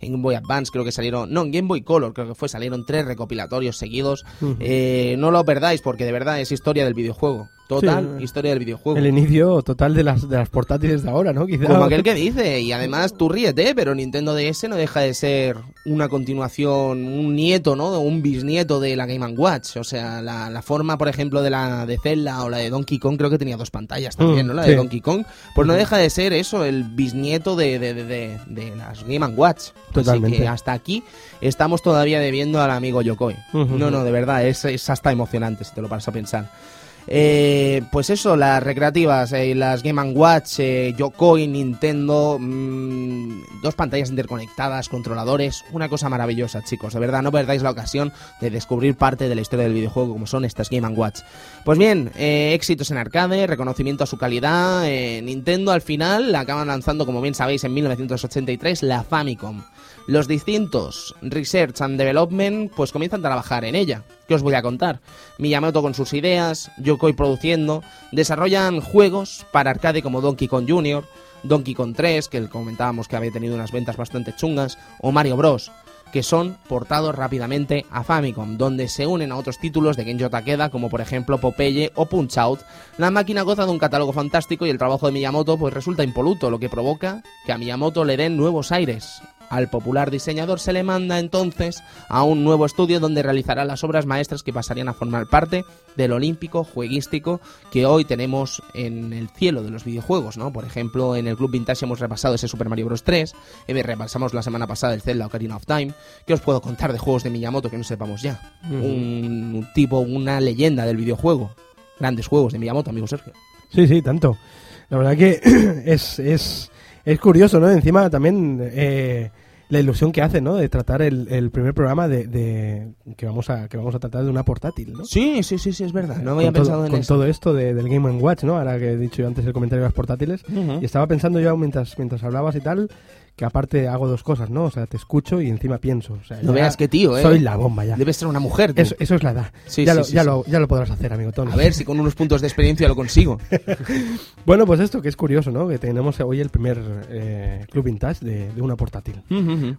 en Game Boy Advance, creo que salieron, no, en Game Boy Color, creo que fue, salieron tres recopilatorios seguidos. Eh, no lo perdáis porque de verdad es historia del videojuego. Total, Sí. historia del videojuego. El inicio total de las, de las portátiles de ahora, ¿no? Quizá. Como aquel que dice, y además tú ríete, pero Nintendo DS no deja de ser una continuación, un nieto, ¿no? Un bisnieto de la Game Watch. O sea, la, la forma, por ejemplo, de la de Zelda o la de Donkey Kong, creo que tenía dos pantallas también, Mm, ¿no? La sí. de Donkey Kong. Pues no deja de ser eso, el bisnieto de, de, de, de- de las Game Watch. Totalmente. Así que hasta aquí estamos todavía debiendo al amigo Yokoi. No, no, de verdad, es, es hasta emocionante si te lo paras a pensar. Eh, pues eso, las recreativas, eh, las Game Watch, eh, Yokoi, Nintendo, mm, dos pantallas interconectadas, controladores, una cosa maravillosa, chicos. De verdad, no perdáis la ocasión de descubrir parte de la historia del videojuego como son estas Game Watch. Pues bien, eh, éxitos en arcade, reconocimiento a su calidad. eh, Nintendo al final la acaban lanzando, como bien sabéis, en 1983 la Famicom. Los distintos Research and Development pues comienzan a trabajar en ella. ¿Qué os voy a contar? Miyamoto con sus ideas, Yokoi produciendo, desarrollan juegos para arcade como Donkey Kong Jr., Donkey Kong 3, que comentábamos que había tenido unas ventas bastante chungas, o Mario Bros que son portados rápidamente a Famicom, donde se unen a otros títulos de Genjo Takeda, como por ejemplo Popeye o Punch Out. La máquina goza de un catálogo fantástico y el trabajo de Miyamoto pues resulta impoluto, lo que provoca que a Miyamoto le den nuevos aires. Al popular diseñador se le manda entonces a un nuevo estudio donde realizará las obras maestras que pasarían a formar parte del olímpico jueguístico que hoy tenemos en el cielo de los videojuegos, ¿no? Por ejemplo, en el Club Vintage hemos repasado ese Super Mario Bros. 3, eh, repasamos la semana pasada el Zelda Ocarina of Time. ¿Qué os puedo contar de juegos de Miyamoto que no sepamos ya? un, un tipo, una leyenda del videojuego. Grandes juegos de Miyamoto, amigo Sergio. Sí, sí, tanto. La verdad que es, es, es curioso, ¿no? Encima también eh, la ilusión que hace, ¿no? De tratar el, el primer programa de, de- que vamos a que vamos a tratar de una portátil, ¿no? Sí, sí, sí, sí, es verdad. No había pensado todo, en con eso. todo esto de- del Game Watch, ¿no? Ahora que he dicho yo antes el comentario de las portátiles. Y estaba pensando yo mientras, mientras hablabas y tal, que aparte hago dos cosas, ¿no? O sea, te escucho y encima pienso. O sea, No veas qué tío, ¿eh? Soy la bomba ya. Debes ser una mujer, tú. Eso, eso es la edad. Sí, ya sí, lo, sí, ya, sí. Lo, ya lo podrás hacer, amigo Tony. A ver si con unos puntos de experiencia lo consigo. Bueno, pues esto que es curioso, ¿no? Que tenemos hoy el primer eh, Club Vintage de, de una portátil.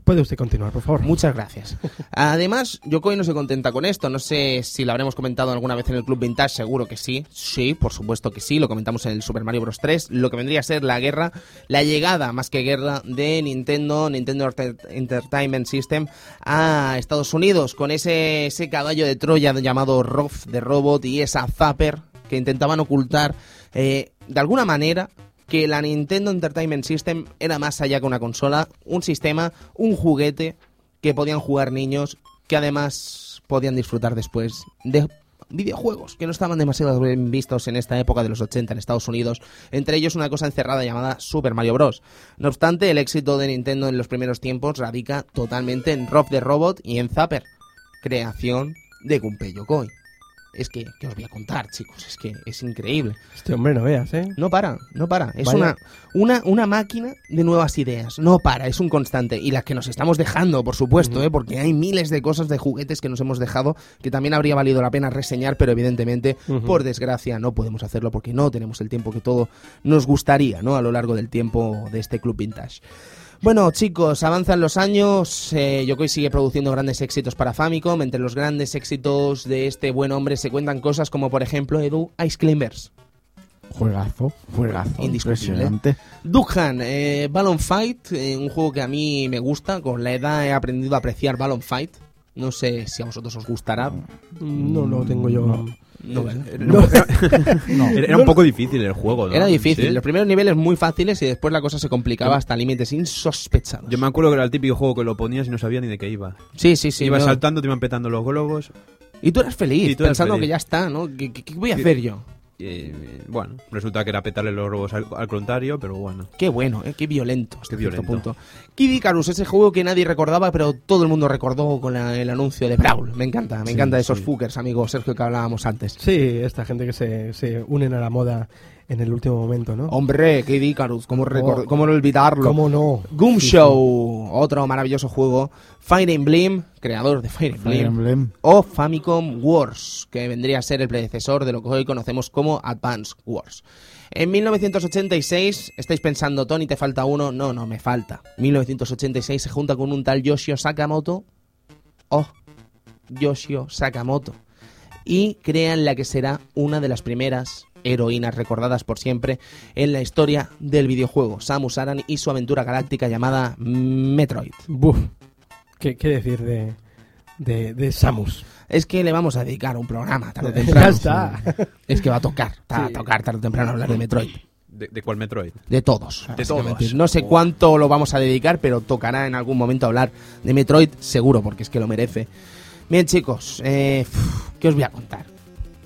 Puede usted continuar, por favor. Muchas gracias. Además, Yokoi no se contenta con esto. No sé si lo habremos comentado alguna vez en el Club Vintage, seguro que sí. Sí, por supuesto que sí. Lo comentamos en el Super Mario Bros. 3. Lo que vendría a ser la guerra, la llegada más que guerra de Nintendo, Nintendo Enter- Entertainment System a Estados Unidos con ese, ese caballo de Troya llamado ROF de Robot y esa Zapper que intentaban ocultar eh, de alguna manera que la Nintendo Entertainment System era más allá que una consola, un sistema, un juguete que podían jugar niños, que además podían disfrutar después de videojuegos que no estaban demasiado bien vistos en esta época de los 80 en Estados Unidos, entre ellos una cosa encerrada llamada Super Mario Bros. No obstante, el éxito de Nintendo en los primeros tiempos radica totalmente en Rob the Robot y en Zapper, creación de Gunpei Yokoi. Es que, ¿qué os voy a contar, chicos? Es que es increíble. Este hombre no veas, ¿eh? No para, no para. Es Vaya. una, una, una máquina de nuevas ideas. No para, es un constante. Y las que nos estamos dejando, por supuesto, ¿eh? porque hay miles de cosas de juguetes que nos hemos dejado que también habría valido la pena reseñar, pero evidentemente, por desgracia, no podemos hacerlo porque no tenemos el tiempo que todo nos gustaría ¿no? a lo largo del tiempo de este Club Vintage. Bueno, chicos, avanzan los años. Eh, Yokoi sigue produciendo grandes éxitos para Famicom. Entre los grandes éxitos de este buen hombre se cuentan cosas como, por ejemplo, Edu Ice Climbers. Juegazo, juegazo. Indiscutible. Impresionante. Dukhan, eh, Balloon Fight, eh, un juego que a mí me gusta. Con la edad he aprendido a apreciar Balloon Fight. No sé si a vosotros os gustará. No lo tengo yo. No. Era, era- No. era- era un poco difícil el juego, ¿no? Era difícil. Sí. Los primeros niveles muy fáciles y después la cosa se complicaba hasta límites insospechados. Yo me acuerdo que era el típico juego que lo ponías y no sabía ni de qué iba. Sí, sí, sí. Ibas no. saltando, te iban petando los globos. Y tú eras feliz, Y tú eras pensando feliz. que ya está, ¿no? ¿Qué, qué- qué voy a Sí. hacer yo? Eh, bueno, resulta que era petarle los globos al, al contrario, pero bueno. Qué bueno, ¿eh? qué violento hasta Qué cierto violento. punto. Kid Icarus, ese juego que nadie recordaba, pero todo el mundo recordó con la- el anuncio de Brawl. Me encanta, me Sí, encanta esos sí. fuckers, amigo Sergio, que hablábamos antes. Sí, esta gente que se, se unen a la moda en el último momento, ¿no? Hombre, Kid Icarus, ¿cómo, record- Oh. cómo no olvidarlo? ¿Cómo no? Goom Sí, Show, otro maravilloso juego. Fire Emblem, creador de Fire Emblem. Fire Emblem. O Famicom Wars, que vendría a ser el predecesor de lo que hoy conocemos como Advance Wars. En 1986, estáis pensando, Tony, te falta uno. No, no, me falta. 1986 se junta con un tal Yoshio Sakamoto. Oh, Yoshio Sakamoto. Y crean la que será una de las primeras heroínas recordadas por siempre en la historia del videojuego, Samus Aran y su aventura galáctica llamada Metroid. Buf. ¿Qué, qué decir de, de, de Samus? Es que le vamos a dedicar un programa tarde o ya temprano. está. Es que va a tocar, va a tocar tarde o temprano hablar de Metroid. ¿De, de cuál Metroid? De todos. De todos. No sé cuánto lo vamos a dedicar, pero tocará en algún momento hablar de Metroid, seguro, porque es que lo merece. Bien, chicos, eh, ¿qué os voy a contar?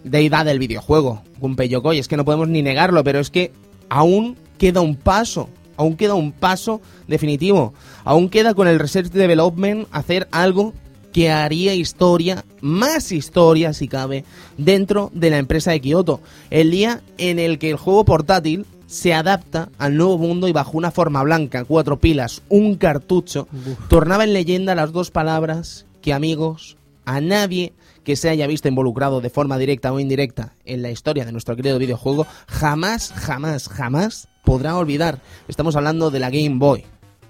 Deidad del videojuego, Gunpei Yokoi, es que no podemos ni negarlo, pero es que aún queda un paso, aún queda un paso definitivo, aún queda con el Research Development hacer algo que haría historia, más historia si cabe, dentro de la empresa de Kyoto. El día en el que el juego portátil se adapta al nuevo mundo y bajo una forma blanca, cuatro pilas, un cartucho, tornaba en leyenda las dos palabras que amigos, a nadie que se haya visto involucrado de forma directa o indirecta en la historia de nuestro querido videojuego, jamás, jamás, jamás podrá olvidar. Estamos hablando de la Game Boy.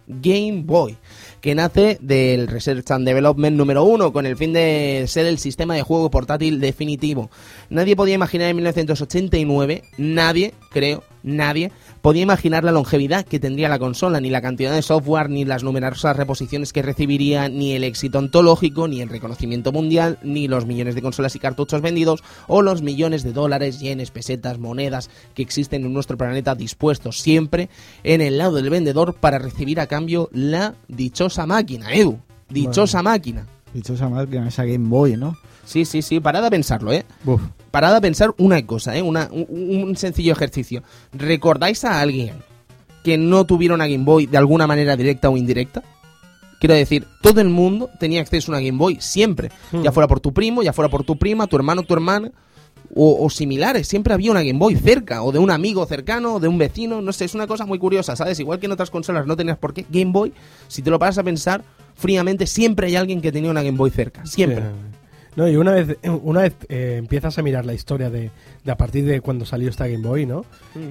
Game Boy, que nace del Research and Development número uno, con el fin de ser el sistema de juego portátil definitivo. Nadie podía imaginar en 1989, nadie, creo, nadie, podía imaginar la longevidad que tendría la consola, ni la cantidad de software, ni las numerosas reposiciones que recibiría, ni el éxito ontológico, ni el reconocimiento mundial, ni los millones de consolas y cartuchos vendidos, o los millones de dólares, yenes, pesetas, monedas que existen en nuestro planeta dispuestos siempre en el lado del vendedor para recibir a cambio la dichosa máquina, Edu. Dichosa máquina. Dichosa máquina, esa Game Boy, ¿no? Sí, sí, sí, parad a pensarlo, ¿eh? Parad a pensar una cosa, ¿eh? Una- un, un sencillo ejercicio. ¿Recordáis a alguien que no tuviera una Game Boy de alguna manera directa o indirecta? Quiero decir, todo el mundo tenía acceso a una Game Boy, siempre. Hmm. Ya fuera por tu primo, ya fuera por tu prima, tu hermano, tu hermana, o, o similares. Siempre había una Game Boy cerca, o de un amigo cercano, o de un vecino, no sé, es una cosa muy curiosa, ¿sabes? Igual que en otras consolas no tenías por qué. Game Boy, si te lo paras a pensar fríamente, siempre hay alguien que tenía una Game Boy cerca, siempre. No, y una vez, una vez eh, empiezas a mirar la historia de, de a partir de cuando salió esta Game Boy, ¿no?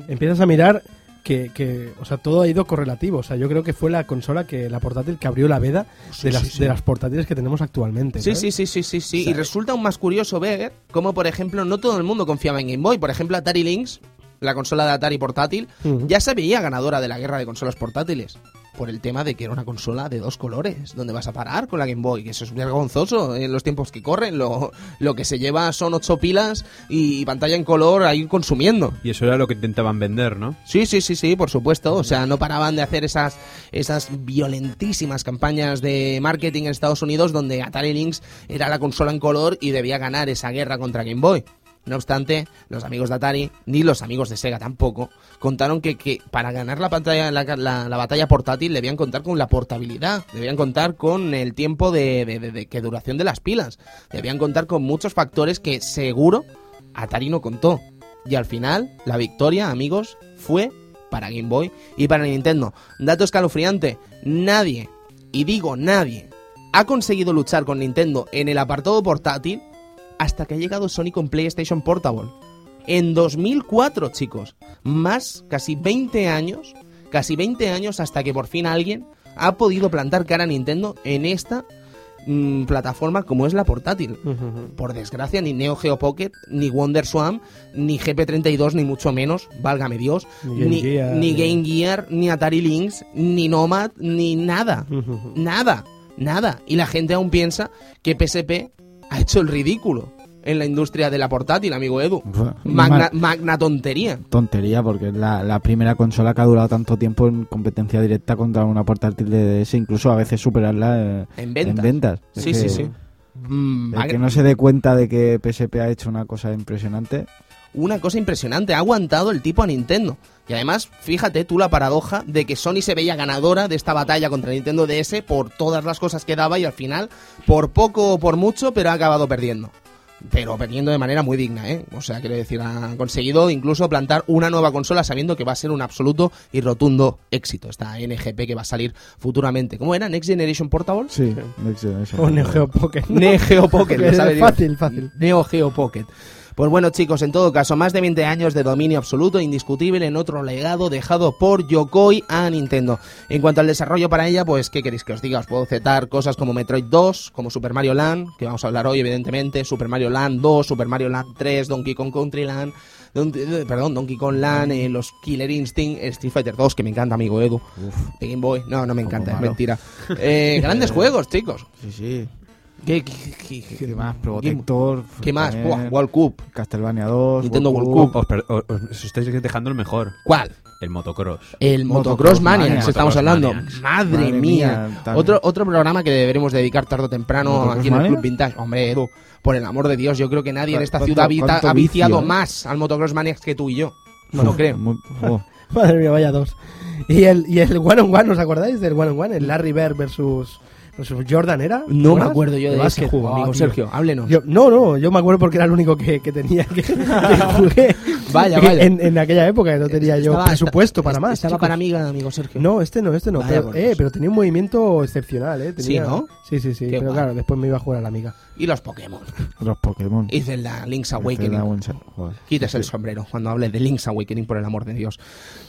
Empiezas a mirar que, que, o sea, todo ha ido correlativo. O sea, yo creo que fue la consola que, la portátil que abrió la veda Sí, de, las, sí, sí. de las portátiles que tenemos actualmente. Sí, sí, sí, sí, sí, sí. O sea, y resulta aún más curioso ver cómo, por ejemplo, no todo el mundo confiaba en Game Boy. Por ejemplo, Atari Lynx, la consola de Atari portátil, ya se veía ganadora de la guerra de consolas portátiles. Por el tema de que era una consola de dos colores. ¿Dónde vas a parar con la Game Boy? Que eso es vergonzoso en los tiempos que corren. Lo, lo que se lleva son ocho pilas y pantalla en color ahí consumiendo. Y eso era lo que intentaban vender, ¿no? Sí, sí, sí, sí, por supuesto. O sea, no paraban de hacer esas, esas violentísimas campañas de marketing en Estados Unidos donde Atari Lynx era la consola en color y debía ganar esa guerra contra Game Boy. No obstante, los amigos de Atari, ni los amigos de Sega tampoco, contaron que, para ganar la, pantalla, la, la- la batalla portátil debían contar con la portabilidad, debían contar con el tiempo de- de- que duración de las pilas, debían contar con muchos factores que seguro Atari no contó. Y al final, la victoria, amigos, fue para Game Boy y para Nintendo. Dato escalofriante, nadie, y digo nadie, ha conseguido luchar con Nintendo en el apartado portátil hasta que ha llegado Sony con PlayStation Portable. En 2004, chicos. Más, casi 20 años, casi 20 años hasta que por fin alguien ha podido plantar cara a Nintendo en esta mm, plataforma como es la portátil. Por desgracia, ni Neo Geo Pocket, ni Wonder Swan, ni GP32, ni mucho menos, válgame Dios, Ni Game ni, Gear, ni Gear, Atari Lynx, ni Nomad, ni nada. Nada, nada. Y la gente aún piensa que PSP ha hecho el ridículo en la industria de la portátil, amigo Edu. Magna, magna tontería. Tontería, porque es la, la primera consola que ha durado tanto tiempo en competencia directa contra una portátil de DS, incluso a veces superarla eh, En ventas. ventas. Es Sí, que sí, sí. Mm, El magna- que no se dé cuenta de que PSP ha hecho una cosa impresionante. Una cosa impresionante. Ha aguantado el tipo a Nintendo. Y además, fíjate tú la paradoja de que Sony se veía ganadora de esta batalla contra Nintendo DS por todas las cosas que daba y al final, por poco o por mucho, pero ha acabado perdiendo. pero perdiendo de manera muy digna, ¿eh? O sea, quiero decir, han conseguido incluso plantar una nueva consola sabiendo que va a ser un absoluto y rotundo éxito. Esta NGP que va a salir futuramente. ¿Cómo era? Next Generation Portable. Sí, Next Generation. O Neo Geo Pocket. ¿no? Neo Geo Pocket, fácil, fácil. Neo Geo Pocket. Pues bueno, chicos, en todo caso, más de 20 años de dominio absoluto e indiscutible en otro legado dejado por Yokoi a Nintendo. En cuanto al desarrollo para ella, pues, ¿qué queréis que os diga? Os puedo citar cosas como Metroid 2, como Super Mario Land, que vamos a hablar hoy, evidentemente, Super Mario Land 2, Super Mario Land 3, Donkey Kong Country Land, Don- eh, perdón, Donkey Kong Land, eh, los Killer Instinct, Street Fighter 2, que me encanta, amigo Edu, de Game Boy, no, no me encanta, es mentira. Eh, grandes juegos, chicos. Sí, sí. ¿Qué, qué, qué- qué- ¿Qué más? qué- Protector. ¿Qué más? Buah, World Cup. Castlevania 2. Nintendo World Os, per- os- os estáis dejando el mejor, ¿Cuál? el motocross. El Motocross Motocross Maniacs, Maniacs. estamos Motocross hablando. Maniacs. Madre, Madre mía. mía, tan- Otro, otro programa que deberemos dedicar tarde o temprano ¿Motocross aquí en el Club Maniacs? Vintage. Hombre, Edu, por el amor de Dios, yo creo que nadie en esta ¿Cuánto- ciudad cuánto ha viciado vicio, eh? más al Motocross Maniacs que tú y yo. No lo creo. Muy- oh. Madre mía, vaya dos. Y el, y el One on One, ¿os acordáis del One on One? El Larry Bird versus Jordan, ¿era? No me acuerdo yo de, ese básquet. juego, Ah, amigo tío. Sergio. Háblenos. Yo- no, no, yo me acuerdo porque era el único que, que tenía que, que jugué Vaya, vaya. En, en aquella época que no tenía yo Estaba- presupuesto esta- para más. Estaba chicos. para amiga, amigo Sergio. No, este no, este no. Vaya Pero, eh, pero tenía un movimiento excepcional, ¿eh? Tenía- Sí, ¿no? Sí, sí, sí. Qué pero guay. claro, después me iba a jugar a la amiga. Y los Pokémon. Los Pokémon. Y Zelda, Link's Awakening. Quites el sombrero cuando hable de Link's Awakening, por el amor de Dios.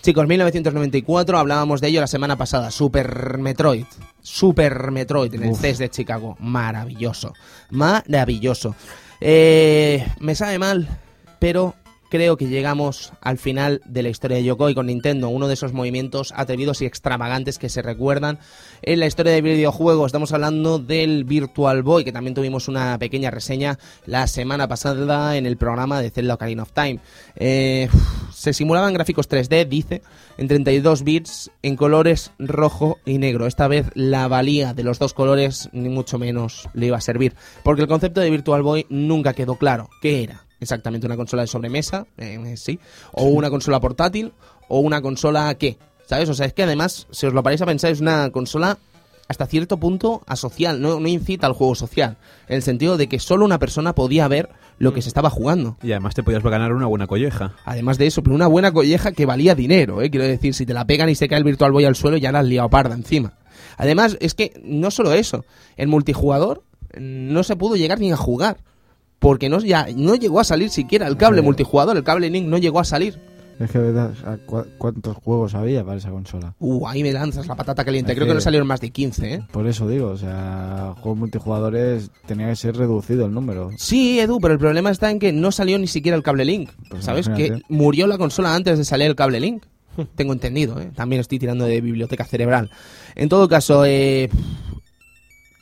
Chicos, 1994, hablábamos de ello la semana pasada. Super Metroid. Super Metroid en el Uf. CES de Chicago. Maravilloso. Maravilloso. Eh, me sabe mal, pero creo que llegamos al final de la historia de Yokoi con Nintendo, uno de esos movimientos atrevidos y extravagantes que se recuerdan en la historia de videojuegos. Estamos hablando del Virtual Boy, que también tuvimos una pequeña reseña la semana pasada en el programa de Zelda Ocarina of Time. Eh, se simulaban gráficos 3D, dice, en 32 bits, en colores rojo y negro. Esta vez la valía de los dos colores ni mucho menos le iba a servir, porque el concepto de Virtual Boy nunca quedó claro. ¿Qué era? Exactamente una consola de sobremesa, eh, sí, o una consola portátil, o una consola qué, ¿sabes? O sea, es que además, si os lo paráis a pensar, es una consola hasta cierto punto asocial, no, no incita al juego social, en el sentido de que solo una persona podía ver lo que se estaba jugando. Y además te podías ganar una buena colleja. Además de eso, pero una buena colleja que valía dinero, ¿eh? Quiero decir, si te la pegan y se cae el Virtual Boy al suelo, ya la has liado parda encima. Además, es que no solo eso, el multijugador no se pudo llegar ni a jugar. Porque no, ya, no llegó a salir siquiera el cable Sí. multijugador, el cable Link no llegó a salir. Es que verdad, ¿cuántos juegos había para esa consola? Uh, ahí me lanzas la patata caliente. Es Creo que que- no salieron más de 15, ¿eh? Por eso digo, o sea, juegos multijugadores tenía que ser reducido el número. Sí, Edu, pero el problema está en que no salió ni siquiera el cable Link. Pues ¿Sabes? imagínate. Que murió la consola antes de salir el cable Link. Tengo entendido, ¿eh? También estoy tirando de biblioteca cerebral. En todo caso, eh,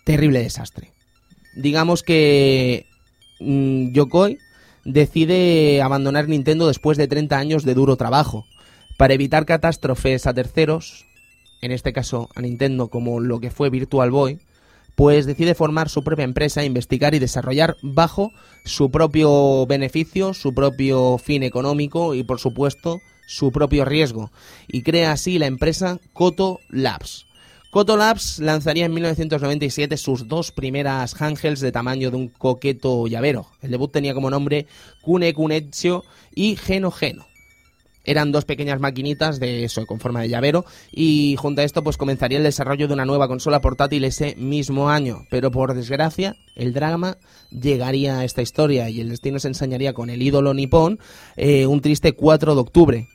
terrible desastre. Digamos que mm, Yokoi decide abandonar Nintendo después de 30 años de duro trabajo. Para evitar catástrofes a terceros, en este caso a Nintendo como lo que fue Virtual Boy, pues decide formar su propia empresa, investigar y desarrollar bajo su propio beneficio, su propio fin económico y por supuesto su propio riesgo. Y crea así la empresa Koto Labs. Koto Labs lanzaría en 1997 sus dos primeras handhelds de tamaño de un coqueto llavero. El debut tenía como nombre Kune Kunechio y Geno Geno. Eran dos pequeñas maquinitas de con forma de llavero, y junto a esto pues comenzaría el desarrollo de una nueva consola portátil ese mismo año. Pero por desgracia, el drama llegaría a esta historia y el destino se ensañaría con el ídolo nipón eh, un triste 4 de octubre.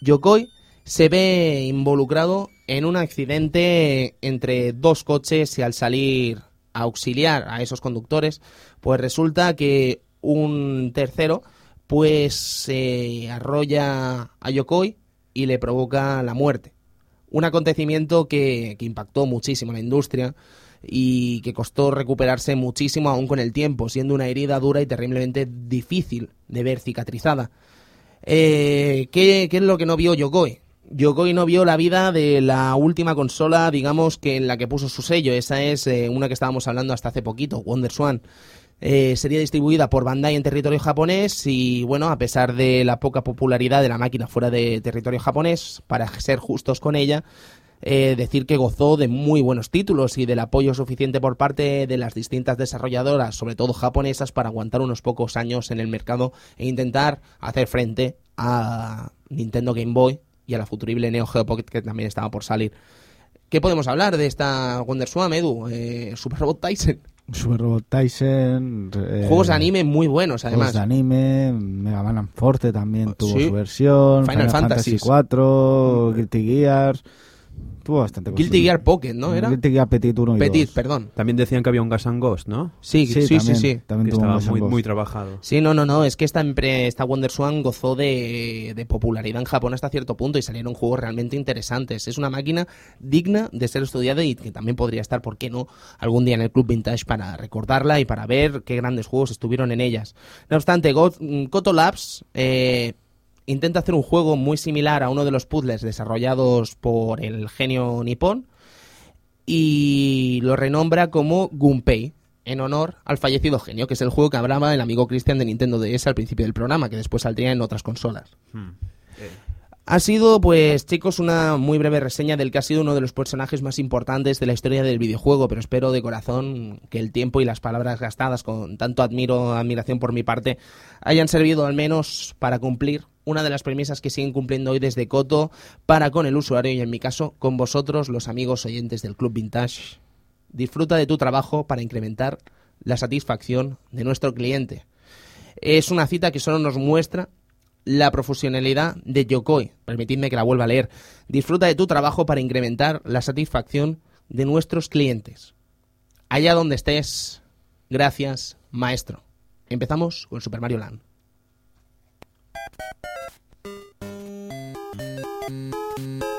Yokoi se ve involucrado en un accidente entre dos coches y al salir a auxiliar a esos conductores, pues resulta que un tercero pues se arrolla a Yokoi y le provoca la muerte. Un acontecimiento que, impactó muchísimo en la industria y que costó recuperarse muchísimo aún con el tiempo, siendo una herida dura y terriblemente difícil de ver cicatrizada. Eh, ¿qué, qué es lo que no vio Yokoi? Yokoi no vio la vida de la última consola, digamos, que en la que puso su sello. Esa es eh, una que estábamos hablando hasta hace poquito, Wonder Swan. Eh, sería distribuida por Bandai en territorio japonés y, bueno, a pesar de la poca popularidad de la máquina fuera de territorio japonés, para ser justos con ella, eh, decir que gozó de muy buenos títulos y del apoyo suficiente por parte de las distintas desarrolladoras, sobre todo japonesas, para aguantar unos pocos años en el mercado e intentar hacer frente a Nintendo Game Boy y a la futurible Neo Geo Pocket que también estaba por salir. ¿Qué podemos hablar de esta WonderSwan, Edu? Eh, Super Robot Tyson. Super Robot Tyson. eh, Juegos de anime muy buenos, Juegos además. de anime, Mega Man Forte también tuvo Sí. su versión, Final Final. Fantasy 4, Guilty Gears, tuvo bastante Guilty. Gear Pocket, ¿no? ¿Era? Guilty Gear Petit 1 y Petit, 2. perdón. También decían que había un Gas and Ghost, ¿no? Sí, sí, sí, también, sí. También Que estaba muy, trabajado. Sí, no, no, no, es que esta, esta WonderSwan gozó de, de popularidad en Japón hasta cierto punto y salieron juegos realmente interesantes. Es una máquina digna de ser estudiada y que también podría estar, ¿por qué no?, algún día en el Club Vintage para recordarla y para ver qué grandes juegos estuvieron en ellas. No obstante, Go- mm, Koto Labs eh, intenta hacer un juego muy similar a uno de los puzzles desarrollados por el genio nipón y lo renombra como Gunpei, en honor al fallecido genio, que es el juego que hablaba el amigo Cristian de Nintendo DS al principio del programa, que después saldría en otras consolas. Hmm. Ha sido, pues, chicos, una muy breve reseña del que ha sido uno de los personajes más importantes de la historia del videojuego, pero espero de corazón que el tiempo y las palabras gastadas con tanto admiro, admiración por mi parte hayan servido al menos para cumplir una de las premisas que siguen cumpliendo hoy desde Coto para con el usuario y en mi caso con vosotros, los amigos oyentes del Club Vintage. Disfruta de tu trabajo para incrementar la satisfacción de nuestro cliente. Es una cita que solo nos muestra la profesionalidad de Yokoi. Permitidme que la vuelva a leer. Disfruta de tu trabajo para incrementar la satisfacción de nuestros clientes. Allá donde estés, gracias, maestro. Empezamos con Super Mario Land. Thank you.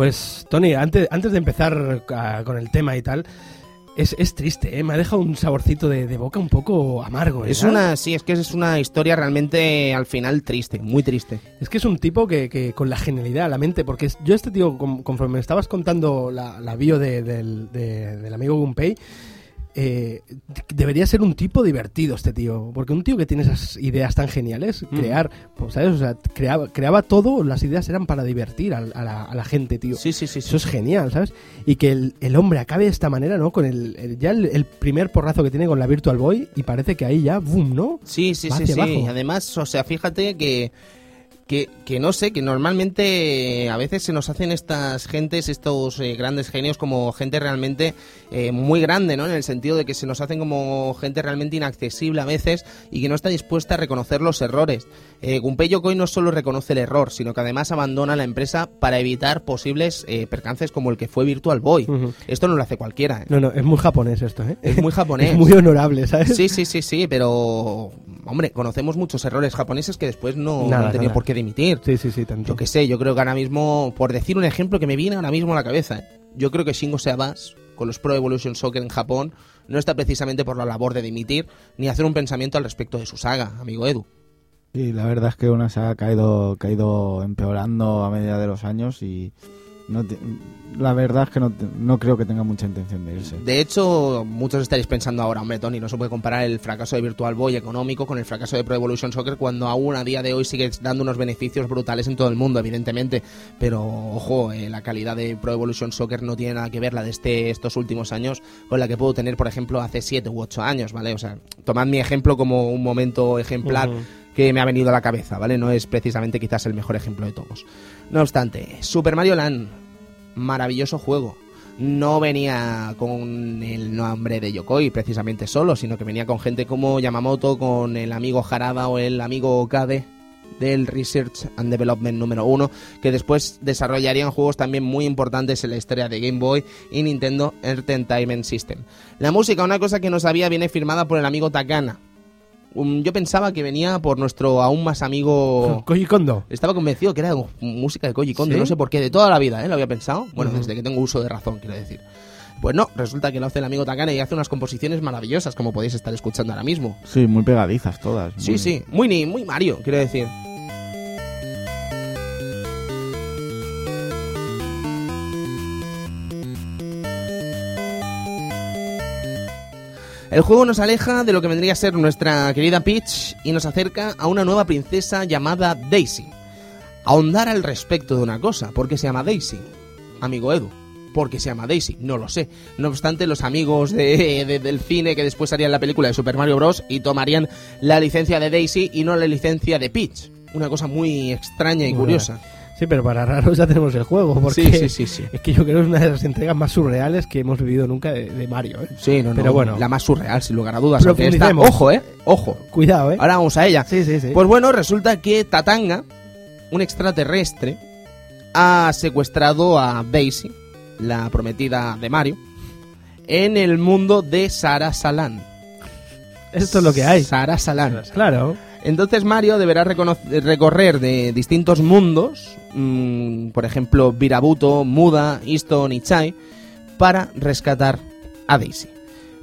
Pues, Tony, antes, antes de empezar ah, con el tema y tal, es, es triste, ¿eh? Me ha dejado un saborcito de, de boca un poco amargo. Es ¿verdad? una, sí, es que es una historia realmente al final triste, muy triste. Es que es un tipo que, que con la genialidad, la mente, porque es- yo este tío, conforme me estabas contando la, la bio de- del, de- del amigo Gunpei, eh, debería ser un tipo divertido este tío, porque un tío que tiene esas ideas tan geniales, Mm. crear, pues, ¿sabes? O sea, creaba, creaba todo, las ideas eran para divertir a, la, a la gente, tío. Sí, sí, sí. sí. Eso es genial, ¿sabes? Y que el, el hombre acabe de esta manera, ¿no? Con el, el- ya el, el primer porrazo que tiene con la Virtual Boy y parece que ahí ya, boom, ¿no? Sí, sí, Va sí, sí. abajo. Y Además, o sea, fíjate que, que, que no sé, que normalmente a veces se nos hacen estas gentes, estos eh, grandes genios, como gente realmente eh, muy grande, ¿no? En el sentido de que se nos hacen como gente realmente inaccesible a veces y que no está dispuesta a reconocer los errores. Eh, Gunpei Yokoi no solo reconoce el error, sino que además abandona la empresa para evitar posibles eh, percances como el que fue Virtual Boy. Esto no lo hace cualquiera. ¿eh? No, no, es muy japonés esto, ¿eh? Es muy japonés. Es muy honorable, ¿sabes? Sí, sí, sí, sí, pero hombre, conocemos muchos errores japoneses que después no, no Nada, han tenido nada. por qué dimitir. Sí, sí, sí, tanto. Yo qué sé, yo creo que ahora mismo, por decir un ejemplo que me viene ahora mismo a la cabeza, ¿eh? yo creo que Shingo Seabas, con los Pro Evolution Soccer en Japón, no está precisamente por la labor de dimitir ni hacer un pensamiento al respecto de su saga, amigo Edu. Y la verdad es que una saga ha caído, caído empeorando a medida de los años y no te- la verdad es que no, no creo que tenga mucha intención de irse. De hecho, muchos estaréis pensando ahora, hombre, Tony, no se puede comparar el fracaso de Virtual Boy económico con el fracaso de Pro Evolution Soccer cuando aún a día de hoy sigue dando unos beneficios brutales en todo el mundo, evidentemente. Pero, ojo, eh, la calidad de Pro Evolution Soccer no tiene nada que ver la de este, estos últimos años con la que puedo tener, por ejemplo, hace 7 u 8 años, ¿vale? O sea, tomad mi ejemplo como un momento ejemplar. Que me ha venido a la cabeza, ¿vale? No es precisamente quizás el mejor ejemplo de todos. No obstante, Super Mario Land, maravilloso juego. No venía con el nombre de Yokoi precisamente solo, sino que venía con gente como Yamamoto, con el amigo Harada o el amigo Okade del Research and Development número uno, que después desarrollarían juegos también muy importantes en la historia de Game Boy y Nintendo Entertainment System. La música, una cosa que no sabía, viene firmada por el amigo Takana, Um, yo pensaba que venía por nuestro aún más amigo... Koji Kondo. Estaba convencido que era música de Koji Kondo, ¿Sí? no sé por qué, de toda la vida, ¿eh? Lo había pensado. Bueno, desde que tengo uso de razón, quiero decir. Pues no, resulta que lo hace el amigo Takane y hace unas composiciones maravillosas, como podéis estar escuchando ahora mismo. Sí, muy pegadizas todas. Sí, muy- sí, muy, ni- muy Mario, quiero decir. El juego nos aleja de lo que vendría a ser nuestra querida Peach y nos acerca a una nueva princesa llamada Daisy. Ahondar al respecto de una cosa, ¿por qué se llama Daisy? Amigo Edu, ¿por qué se llama Daisy? No lo sé. No obstante, los amigos de, de- del cine que después harían la película de Super Mario Bros. y tomarían la licencia de Daisy y no la licencia de Peach. Una cosa muy extraña y curiosa. Sí, pero para raros ya tenemos el juego, porque Sí, sí, sí, es que yo creo que es una de las entregas más surreales que hemos vivido nunca de, de Mario. ¿eh? Sí, no, no. Pero bueno. La más surreal, sin lugar a dudas. ojo, eh. Ojo. Cuidado, ¿eh? Ahora vamos a ella. Sí, sí, sí. Pues bueno, resulta que Tatanga, un extraterrestre, ha secuestrado a Daisy, la prometida de Mario, en el mundo de Sara Salan. Esto es lo que hay. Sara Salan. Claro. Entonces Mario deberá recorrer de distintos mundos, mm, por ejemplo, Virabuto, Muda, Easton y Chai, para rescatar a Daisy.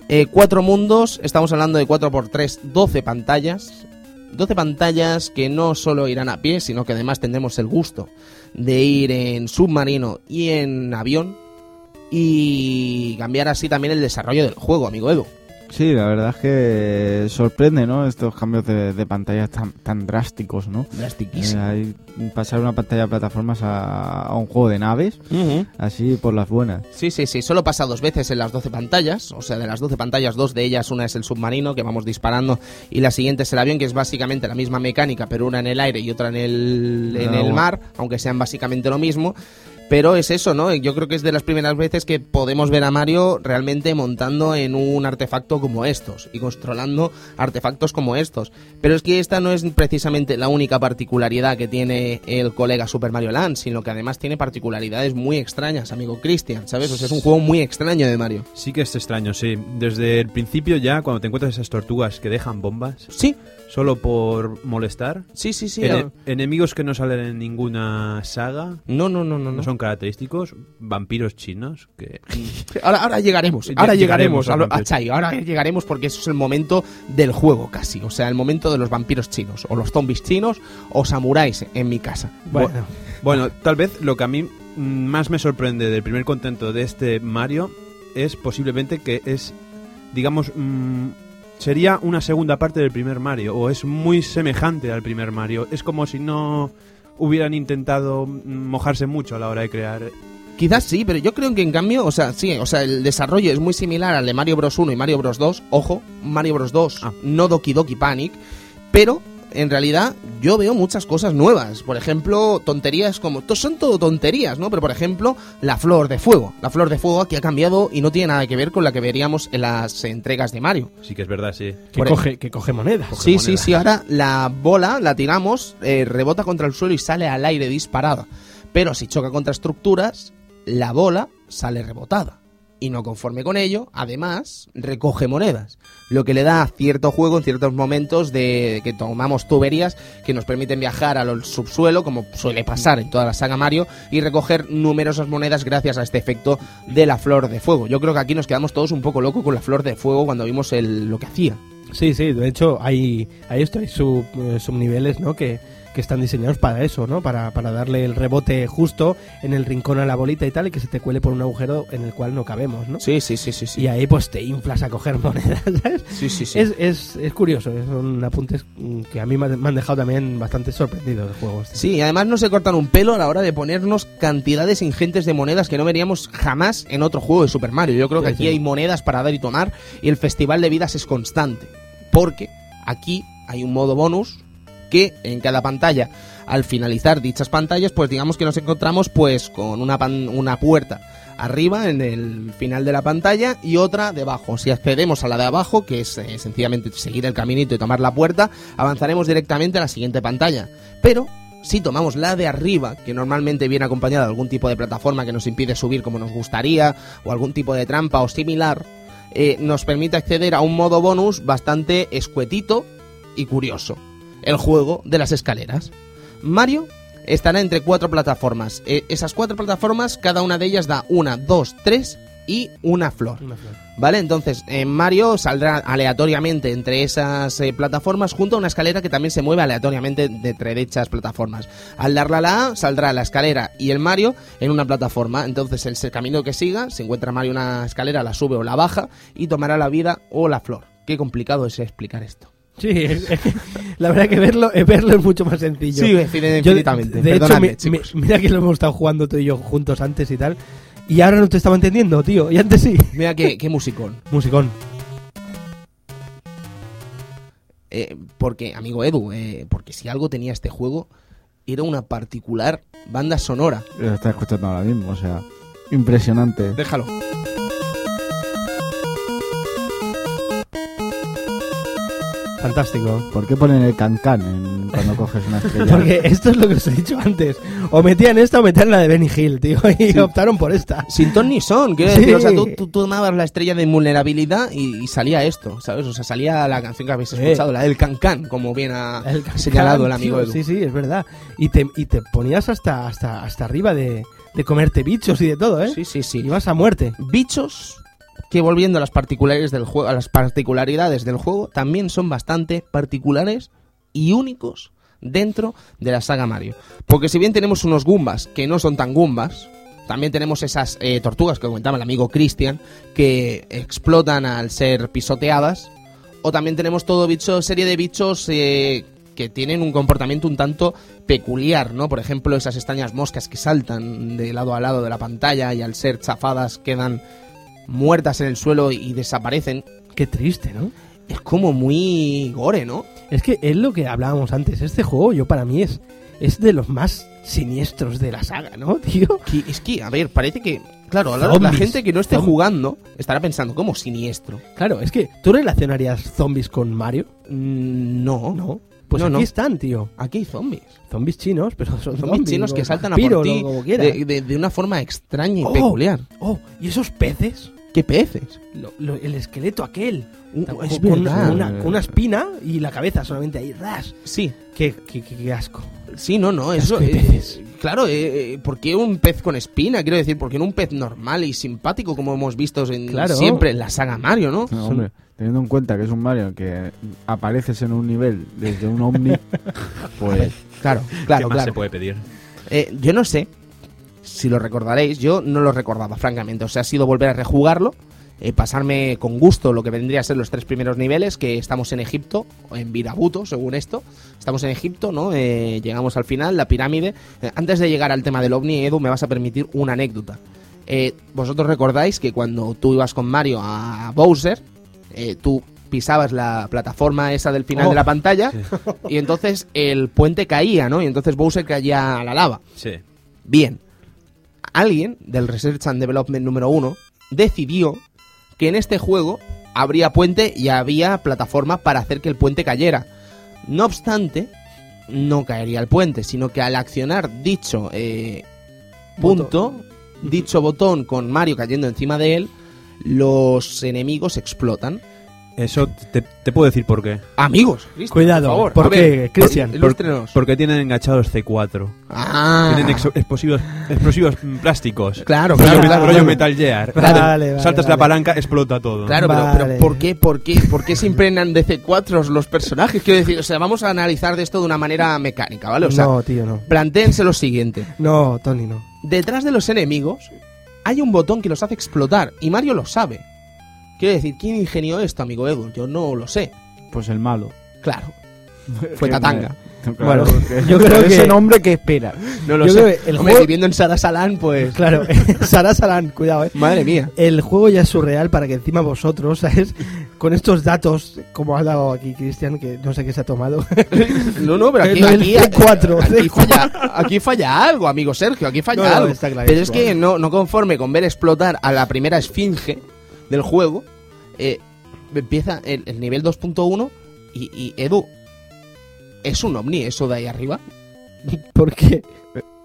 Eh, cuatro mundos, estamos hablando de 4x3, 12 pantallas. 12 pantallas que no solo irán a pie, sino que además tendremos el gusto de ir en submarino y en avión. Y cambiar así también el desarrollo del juego, amigo Edu. Sí, la verdad es que sorprende, ¿no? Estos cambios de, de pantallas tan, tan drásticos, ¿no? Drastiquísimo. Eh, hay- pasar una pantalla de plataformas a, a un juego de naves, así por las buenas. Sí, sí, sí, solo pasa dos veces en las 12 pantallas, o sea, de las 12 pantallas, dos de ellas, una es el submarino que vamos disparando y la siguiente es el avión, que es básicamente la misma mecánica, pero una en el aire y otra en el, en el mar, aunque sean básicamente lo mismo. Pero es eso, ¿no? Yo creo que es de las primeras veces que podemos ver a Mario realmente montando en un artefacto como estos y controlando artefactos como estos. Pero es que esta no es precisamente la única particularidad que tiene el colega Super Mario Land, sino que además tiene particularidades muy extrañas, amigo Cristian, ¿sabes? O sea, es un juego muy extraño de Mario. Sí que es extraño, sí. Desde el principio ya, cuando te encuentras esas tortugas que dejan bombas, Sí, solo por molestar, sí, sí, sí. ene- enemigos que no salen en ninguna saga, No, no, no, no. no son característicos, vampiros chinos, que... Ahora, ahora llegaremos, ahora llegaremos llegaremos, a, a. Chai, ahora llegaremos porque eso es el momento del juego casi, o sea, el momento de los vampiros chinos, o los zombies chinos, o samuráis en mi casa. Bueno, Bueno, tal vez lo que a mí más me sorprende del primer contento de este Mario es posiblemente que es, digamos, mm, sería una segunda parte del primer Mario, o es muy semejante al primer Mario. Es como si no hubieran intentado mojarse mucho a la hora de crear. Quizás sí, pero yo creo que en cambio, o sea, sí, o sea, el desarrollo es muy similar al de Mario Bros 1 y Mario Bros 2, ojo, Mario Bros 2, Ah. no Doki Doki Panic, pero en realidad yo veo muchas cosas nuevas. Por ejemplo, tonterías como. Son todo tonterías, ¿no? Pero por ejemplo, la flor de fuego. La flor de fuego aquí ha cambiado y no tiene nada que ver con la que veríamos en las entregas de Mario. Sí que es verdad, sí. que, por- coge, que coge monedas. Coge Sí, sí, sí. Ahora la bola la tiramos, eh, rebota contra el suelo y sale al aire disparada. Pero si choca contra estructuras, la bola sale rebotada. Y no conforme con ello, además, recoge monedas. Lo que le da cierto juego en ciertos momentos de que tomamos tuberías que nos permiten viajar al subsuelo, como suele pasar en toda la saga Mario, y recoger numerosas monedas gracias a este efecto de la flor de fuego. Yo creo que aquí nos quedamos todos un poco locos con la flor de fuego cuando vimos el, lo que hacía. Sí, sí, de hecho hay, hay esto, hay sub, eh, subniveles, ¿no? Que, que están diseñados para eso, ¿no? Para, para darle el rebote justo en el rincón a la bolita y tal, y que se te cuele por un agujero en el cual no cabemos, ¿no? Sí, sí, sí, sí. sí. Y ahí pues te inflas a coger monedas, ¿sabes? Sí, sí, sí. Es, es, es curioso, son apuntes que a mí me han dejado también bastante sorprendido del juego. este. Sí, y además no se cortan un pelo a la hora de ponernos cantidades ingentes de monedas que no veríamos jamás en otro juego de Super Mario. Yo creo que Sí, aquí sí. hay monedas para dar y tomar y el festival de vidas es constante. Porque aquí hay un modo bonus que en cada pantalla, al finalizar dichas pantallas, pues digamos que nos encontramos pues con una, una puerta arriba en el final de la pantalla y otra debajo. Si accedemos a la de abajo, que es eh, sencillamente seguir el caminito y tomar la puerta, avanzaremos directamente a la siguiente pantalla. Pero si tomamos la de arriba, que normalmente viene acompañada de algún tipo de plataforma que nos impide subir como nos gustaría, o algún tipo de trampa o similar, eh, nos permite acceder a un modo bonus bastante escuetito, y curioso, el juego de las escaleras. Mario estará entre cuatro plataformas. Eh, esas cuatro plataformas, cada una de ellas da una, dos, tres y una flor. ¿Vale? Entonces, en Mario saldrá aleatoriamente entre esas eh, plataformas junto a una escalera que también se mueve aleatoriamente de entre dichas plataformas. Al darla a la A, saldrá la escalera y el Mario en una plataforma. Entonces, el se- camino que siga, si encuentra Mario una escalera, la sube o la baja y tomará la vida o la flor. Qué complicado es explicar esto. Sí, es- es que la verdad que verlo, eh, verlo es mucho más sencillo. Sí, infin- Yo, infinitamente. de hecho, mi- mi- mira que lo hemos estado jugando tú y yo juntos antes y tal. Y ahora no te estaba entendiendo, tío. Y antes sí. Mira qué, qué musicón. Musicón. Eh, porque, amigo Edu, eh, porque si algo tenía este juego, era una particular banda sonora. Lo está escuchando ahora mismo, o sea, impresionante. Déjalo. Fantástico. ¿Por qué ponen el cancán en- cuando coges una estrella? Porque esto es lo que os he dicho antes. O metían esta o metían la de Benny Hill, tío. Y optaron por esta. Sin ton ni son, quiero Sí. decir, o sea, tú, tú tomabas la estrella de invulnerabilidad y, y salía esto, ¿sabes? O sea, salía la canción que habéis escuchado, la del Cancán, como bien ha El Can señalado el amigo tío, Edu. Sí, sí, es verdad. Y te, y te ponías hasta, hasta, hasta arriba de, de comerte bichos y de todo, ¿eh? sí, sí, sí. Ibas a muerte. Bichos que volviendo a las particularidades del juego, a las particularidades del juego, también son bastante particulares y únicos dentro de la saga Mario. Porque si bien tenemos unos Goombas que no son tan Goombas, también tenemos esas eh, tortugas que comentaba el amigo Christian, que explotan al ser pisoteadas. O también tenemos todo bicho, serie de bichos eh, que tienen un comportamiento un tanto peculiar, ¿no? Por ejemplo, esas extrañas moscas que saltan de lado a lado de la pantalla y al ser chafadas quedan muertas en el suelo y desaparecen. Qué triste, ¿no? Es como muy gore, ¿no? Es que es lo que hablábamos antes. Este juego, yo para mí, es, es de los más siniestros de la saga, ¿no, tío? Que- es que, a ver, parece que... Claro, a la, la gente que no esté jugando estará pensando, ¿cómo siniestro? Claro, es que tú relacionarías zombies con Mario. Mm, no, No. Pues No, aquí no. están, tío. Aquí hay zombies. Zombies chinos, pero son Zombies zombies chinos que saltan a por ti de- de una forma extraña y Oh. peculiar. Oh, ¿y esos peces? ¿Qué peces? Lo- lo- el esqueleto aquel. Uh, Con- es con, verdad. una, con una espina y la cabeza solamente ahí, ras. Sí, Qué, qué, qué- qué asco. sí, no, no, eso... Asco de eh, peces. claro, eh, eh, ¿por qué un pez con espina? Quiero decir, ¿por qué no un pez normal y simpático como hemos visto en, Claro. siempre en la saga Mario, no? No, hombre, teniendo en cuenta que es un Mario que apareces en un nivel desde un Omni, pues Claro, ¿Qué claro, más claro. se puede pedir? Eh, yo no sé si lo recordaréis, yo no lo recordaba, francamente. O sea, ha sido volver a rejugarlo, eh, pasarme con gusto lo que vendría a ser los tres primeros niveles, que estamos en Egipto, o en Virabuto, según esto. Estamos en Egipto, ¿no? Eh, llegamos al final, la pirámide. Eh, antes de llegar al tema del OVNI, Edu, me vas a permitir una anécdota. Eh, Vosotros recordáis que cuando tú ibas con Mario a Bowser, tú pisabas la plataforma esa del final Oh. de la pantalla y entonces el puente caía, ¿no? Y entonces Bowser caía a la lava. Sí. Bien, alguien del Research and Development número 1 decidió que en este juego habría puente y había plataforma para hacer que el puente cayera. No obstante, no caería el puente, sino que al accionar dicho eh, punto, dicho botón con Mario cayendo encima de él, los enemigos explotan. Eso te, te puedo decir por qué. Amigos, Cristian, Cuidado, por favor. ¿por A qué, ver, Cristian? Porque tienen enganchados C4. Ah, Tienen explosivos, explosivos plásticos. claro, Rollo, claro, rollo claro. Metal Gear. Vale, vale, Saltas la palanca, explota todo. Claro, pero, pero ¿por qué, por qué, por qué se impregnan de C4 los personajes? Quiero decir, o sea, vamos a analizar de esto de una manera mecánica, ¿vale? O sea, no, tío, no. plantéense lo siguiente. No, Tony, no. Detrás de los enemigos hay un botón que los hace explotar y Mario lo sabe. Quiero decir, ¿quién ingenió esto, amigo Edu? Yo no lo sé. pues el malo. Claro, fue Tatanga. Bueno, yo creo con ese que- nombre que espera. No lo Yo sé. que el Hombre, juego- viviendo en Sara Salán, pues... Claro, Sara Salán, cuidado, eh. Madre mía. El juego ya es surreal para que encima vosotros, ¿sabes? Con estos datos, como ha dado aquí Cristian, que no sé qué se ha tomado. No, no, pero aquí, aquí, C4, aquí, C4. falla, aquí falla algo, amigo Sergio, aquí falla No, algo. está pero es que no, no conforme con ver explotar a la primera esfinge del juego, eh, empieza el, el nivel 2.1 y, y Edu, ¿es un ovni eso de ahí arriba? ¿Por qué?